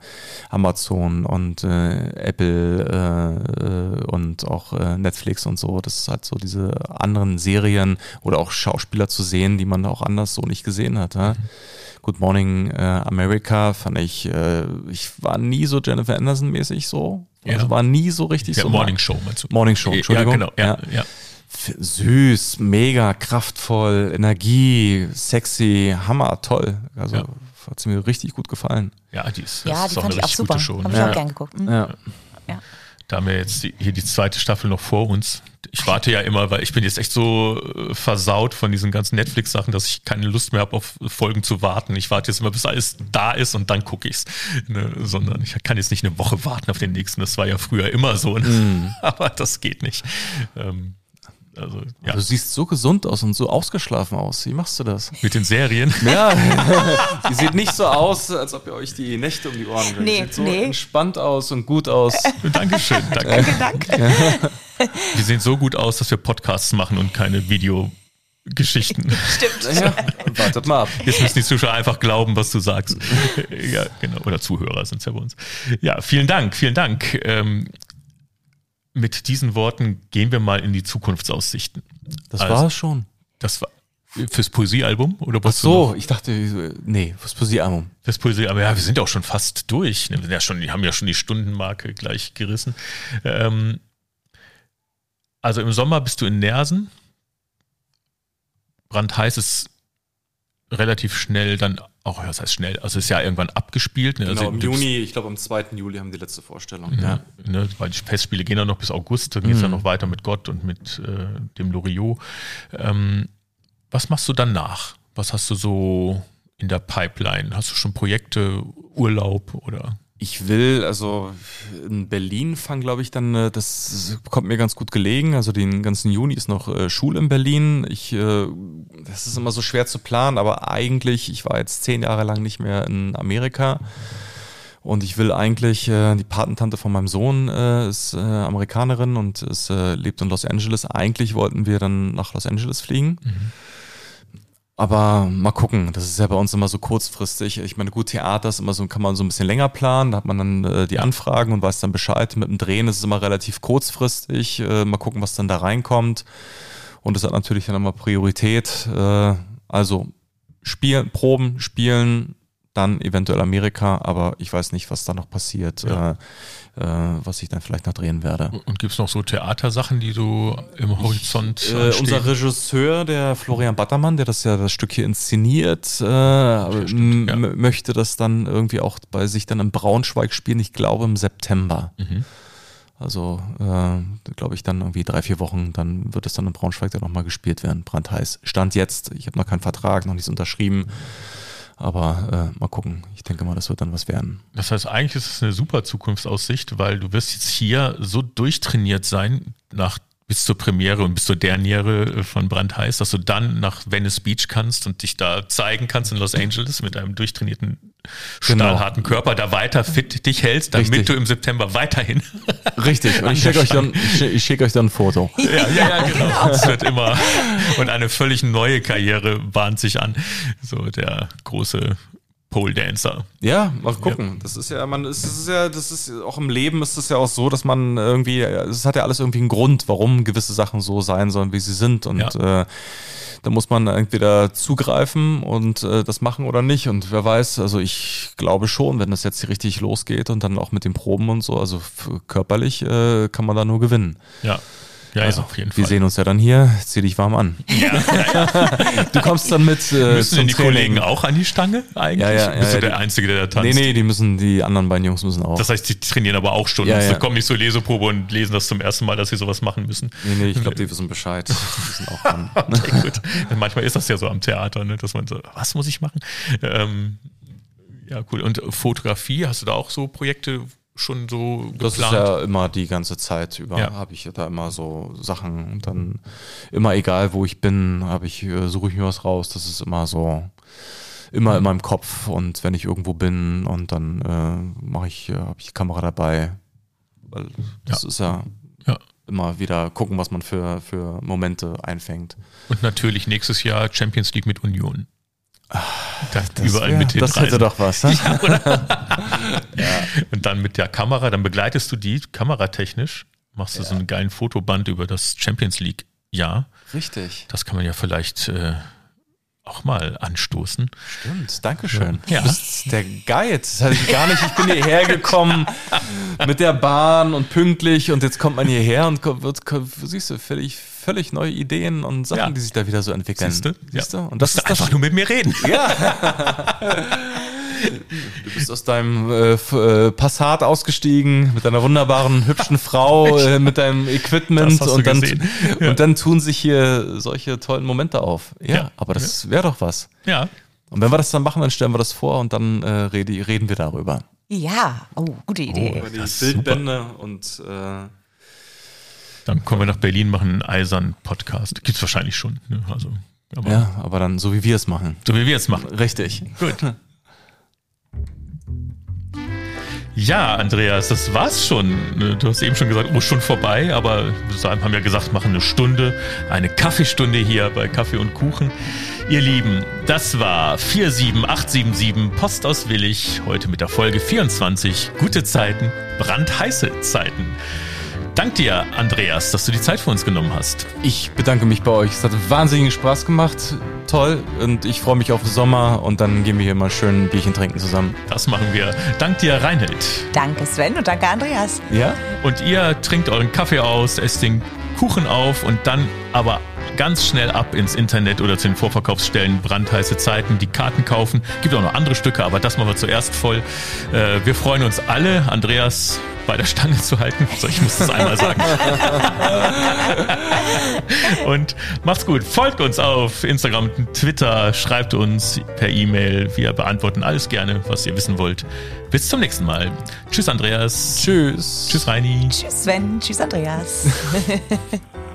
Amazon und äh, Apple äh, und auch äh, Netflix und so. Das ist halt so diese anderen Serien oder auch Schauspieler zu sehen, die man auch anders so nicht gesehen hat. Ja? Mhm. Good Morning äh, America fand ich, ich war nie so Jennifer Anderson mäßig so. Also ja. war nie so richtig ja, so. Morning Show meinst du? Morning Show, Entschuldigung. Ja, genau. ja. ja süß, mega kraftvoll, Energie, sexy, hammer, toll. Also ja. hat sie mir richtig gut gefallen. Ja, die ist, ja, die fand ich auch super. Show, Habe ich ja. auch gern geguckt. Mhm. Ja. ja. Da haben wir jetzt die, hier die zweite Staffel noch vor uns. Ich warte ja immer, weil ich bin jetzt echt so äh, versaut von diesen ganzen Netflix-Sachen, dass ich keine Lust mehr habe, auf Folgen zu warten. Ich warte jetzt immer, bis alles da ist und dann gucke ich's. Ne, sondern ich kann jetzt nicht eine Woche warten auf den nächsten. Das war ja früher immer so. Ne? Mm. Aber das geht nicht. Ähm, also, ja. Du siehst so gesund aus und so ausgeschlafen aus. Wie machst du das? Mit den Serien? Ja, ihr seht nicht so aus, als ob ihr euch die Nächte um die Ohren bringt. Nee, sieht so nee. entspannt aus und gut aus. Dankeschön. Danke. danke, danke. Wir sehen so gut aus, dass wir Podcasts machen und keine Videogeschichten. Stimmt. Ja, wartet mal ab. Jetzt müssen die Zuschauer einfach glauben, was du sagst. Ja, genau. Oder Zuhörer sind es ja bei uns. Ja, vielen Dank, vielen Dank. Ähm, mit diesen Worten gehen wir mal in die Zukunftsaussichten. Das also, war es schon. Das war fürs Poesiealbum oder was? Ach so, ich dachte, nee, fürs Poesiealbum. Fürs Poesiealbum, ja, wir sind auch schon fast durch. Wir ja schon, haben ja schon die Stundenmarke gleich gerissen. Ähm, also im Sommer bist du in Nersen. Brandheiß ist relativ schnell dann auch, was heißt schnell, also ist ja irgendwann abgespielt. Ne? Genau, also, im Juni, ich glaube am 2. Juli haben die letzte Vorstellung. Ja, ja. Ne, weil die Festspiele gehen dann noch bis August, dann geht es mhm. ja noch weiter mit Gott und mit äh, dem Loriot. Ähm, was machst du danach? Was hast du so in der Pipeline? Hast du schon Projekte, Urlaub oder? Ich will, also in Berlin fangen, glaube ich, dann, äh, das kommt mir ganz gut gelegen. Also den ganzen Juni ist noch äh, Schule in Berlin. Ich, äh, das ist immer so schwer zu planen, aber eigentlich, ich war jetzt zehn Jahre lang nicht mehr in Amerika. Und ich will eigentlich, äh, die Patentante von meinem Sohn äh, ist äh, Amerikanerin und ist, äh, lebt in Los Angeles. Eigentlich wollten wir dann nach Los Angeles fliegen. Mhm. Aber mal gucken, das ist ja bei uns immer so kurzfristig. Ich meine, gut, Theater ist immer so, kann man so ein bisschen länger planen, da hat man dann äh, die Anfragen und weiß dann Bescheid. Mit dem Drehen ist es immer relativ kurzfristig. Äh, mal gucken, was dann da reinkommt. Und das hat natürlich dann immer Priorität. Äh, also spielen, proben, spielen, dann eventuell Amerika, aber ich weiß nicht, was da noch passiert, ja. äh, äh, was ich dann vielleicht noch drehen werde. Und gibt es noch so Theatersachen, die du im Horizont ich, äh, Unser Regisseur, der Florian Battermann, der das ja das Stück hier inszeniert, äh, stimmt, ja. möchte das dann irgendwie auch bei sich dann in Braunschweig spielen, ich glaube im September. Mhm. Also, äh, glaube ich, dann irgendwie drei, vier Wochen, dann wird es dann in Braunschweig dann nochmal gespielt werden, brandheiß. Stand jetzt, ich habe noch keinen Vertrag, noch nichts unterschrieben. Aber äh, mal gucken. Ich denke mal, das wird dann was werden. Das heißt, eigentlich ist es eine super Zukunftsaussicht, weil du wirst jetzt hier so durchtrainiert sein nach bis zur Premiere und bis zur Derniere von Brandheiß, dass du dann nach Venice Beach kannst und dich da zeigen kannst in Los Angeles mit einem durchtrainierten, genau. stahlharten genau. Körper, da weiter fit dich hältst, damit Richtig. du im September weiterhin. Richtig. Und ich schicke euch dann, ich schicke euch dann ein Foto. Ja, ja, ja, genau. Es wird immer und eine völlig neue Karriere bahnt sich an. So der große Pole Dancer. Ja, mal gucken. Ja. Das ist ja, man, es ist ja, das ist auch im Leben ist es ja auch so, dass man irgendwie, es hat ja alles irgendwie einen Grund, warum gewisse Sachen so sein sollen, wie sie sind. Und ja. äh, da muss man entweder zugreifen und äh, das machen oder nicht. Und wer weiß, also ich glaube schon, wenn das jetzt richtig losgeht und dann auch mit den Proben und so, also körperlich äh, kann man da nur gewinnen. Ja. Ja, also, ja, auf jeden Fall. Wir sehen uns ja dann hier. Zieh dich warm an. Ja, ja, du kommst dann mit. Äh, müssen denn die Training. Kollegen auch an die Stange eigentlich? Ja, ja, Bist du der Einzige, der da tanzt? Nee, nee, die müssen, die anderen beiden Jungs müssen auch. Das heißt, die trainieren aber auch Stunden. Ja, ja. kommen nicht zur Leseprobe und lesen das zum ersten Mal, dass sie sowas machen müssen. Nee, nee, ich glaube, die wissen Bescheid. Die wissen auch an. okay, gut. Manchmal ist das ja so am Theater, ne, dass man so, was muss ich machen? Ähm, ja, cool. Und Fotografie, hast du da auch so Projekte, schon so geplant? Das ist ja immer die ganze Zeit über, ja. habe ich da immer so Sachen und dann immer egal, wo ich bin, habe ich, äh, suche ich mir was raus. Das ist immer so, immer in meinem Kopf und wenn ich irgendwo bin und dann äh, mache ich, äh, habe ich Kamera dabei. Weil das ja. ist ja, ja immer wieder gucken, was man für, für Momente einfängt. Und natürlich nächstes Jahr Champions League mit Union. Das, das überall wär, mit Das hätte doch was. Ne? Ja, ja. Und dann mit der Kamera, dann begleitest du die kameratechnisch, machst du ja. so einen geilen Fotoband über das Champions League Jahr. Richtig. Das kann man ja vielleicht äh, auch mal anstoßen. Stimmt, Dankeschön. Ja. Du bist der Guide. Das hatte ich gar nicht. Ich bin hierher gekommen mit der Bahn und pünktlich und jetzt kommt man hierher und wird, siehst du, völlig, völlig neue Ideen und Sachen, ja. die sich da wieder so entwickeln. Siehst du? Siehst du? Und das ist einfach das nur mit mir reden. Ja. Du bist aus deinem äh, äh, Passat ausgestiegen mit deiner wunderbaren, hübschen Frau, äh, mit deinem Equipment und dann, ja. und dann tun sich hier solche tollen Momente auf. Ja, ja. aber das wäre doch was. Ja. Und wenn wir das dann machen, dann stellen wir das vor und dann äh, rede, reden wir darüber. Ja, oh, gute Idee. Oh, die Bildbände und äh, dann kommen wir nach Berlin, machen einen eisern Podcast. Gibt es wahrscheinlich schon. Ne? Also, aber ja, aber dann so wie wir es machen. So wie wir es machen. Richtig. Gut. Ja, Andreas, das war's schon. Du hast eben schon gesagt, oh, schon vorbei, aber wir haben ja gesagt, machen eine Stunde, eine Kaffeestunde hier bei Kaffee und Kuchen. Ihr Lieben, das war 47877 Post aus Willig, heute mit der Folge 24. Gute Zeiten, brandheiße Zeiten. Dank dir, Andreas, dass du die Zeit für uns genommen hast. Ich bedanke mich bei euch. Es hat wahnsinnigen Spaß gemacht. Toll. Und ich freue mich auf den Sommer und dann gehen wir hier mal schön ein Bierchen trinken zusammen. Das machen wir. Dank dir, Reinhild. Danke, Sven und danke, Andreas. Ja. Und ihr trinkt euren Kaffee aus, esst den Kuchen auf und dann aber ganz schnell ab ins Internet oder zu den Vorverkaufsstellen brandheiße Zeiten, die Karten kaufen. Gibt auch noch andere Stücke, aber das machen wir zuerst voll. Äh, wir freuen uns alle. Andreas bei der Stange zu halten. So, ich muss das einmal sagen. und macht's gut. Folgt uns auf Instagram, Twitter, schreibt uns per E-Mail. Wir beantworten alles gerne, was ihr wissen wollt. Bis zum nächsten Mal. Tschüss, Andreas. Tschüss. Tschüss, Reini. Tschüss, Sven. Tschüss, Andreas.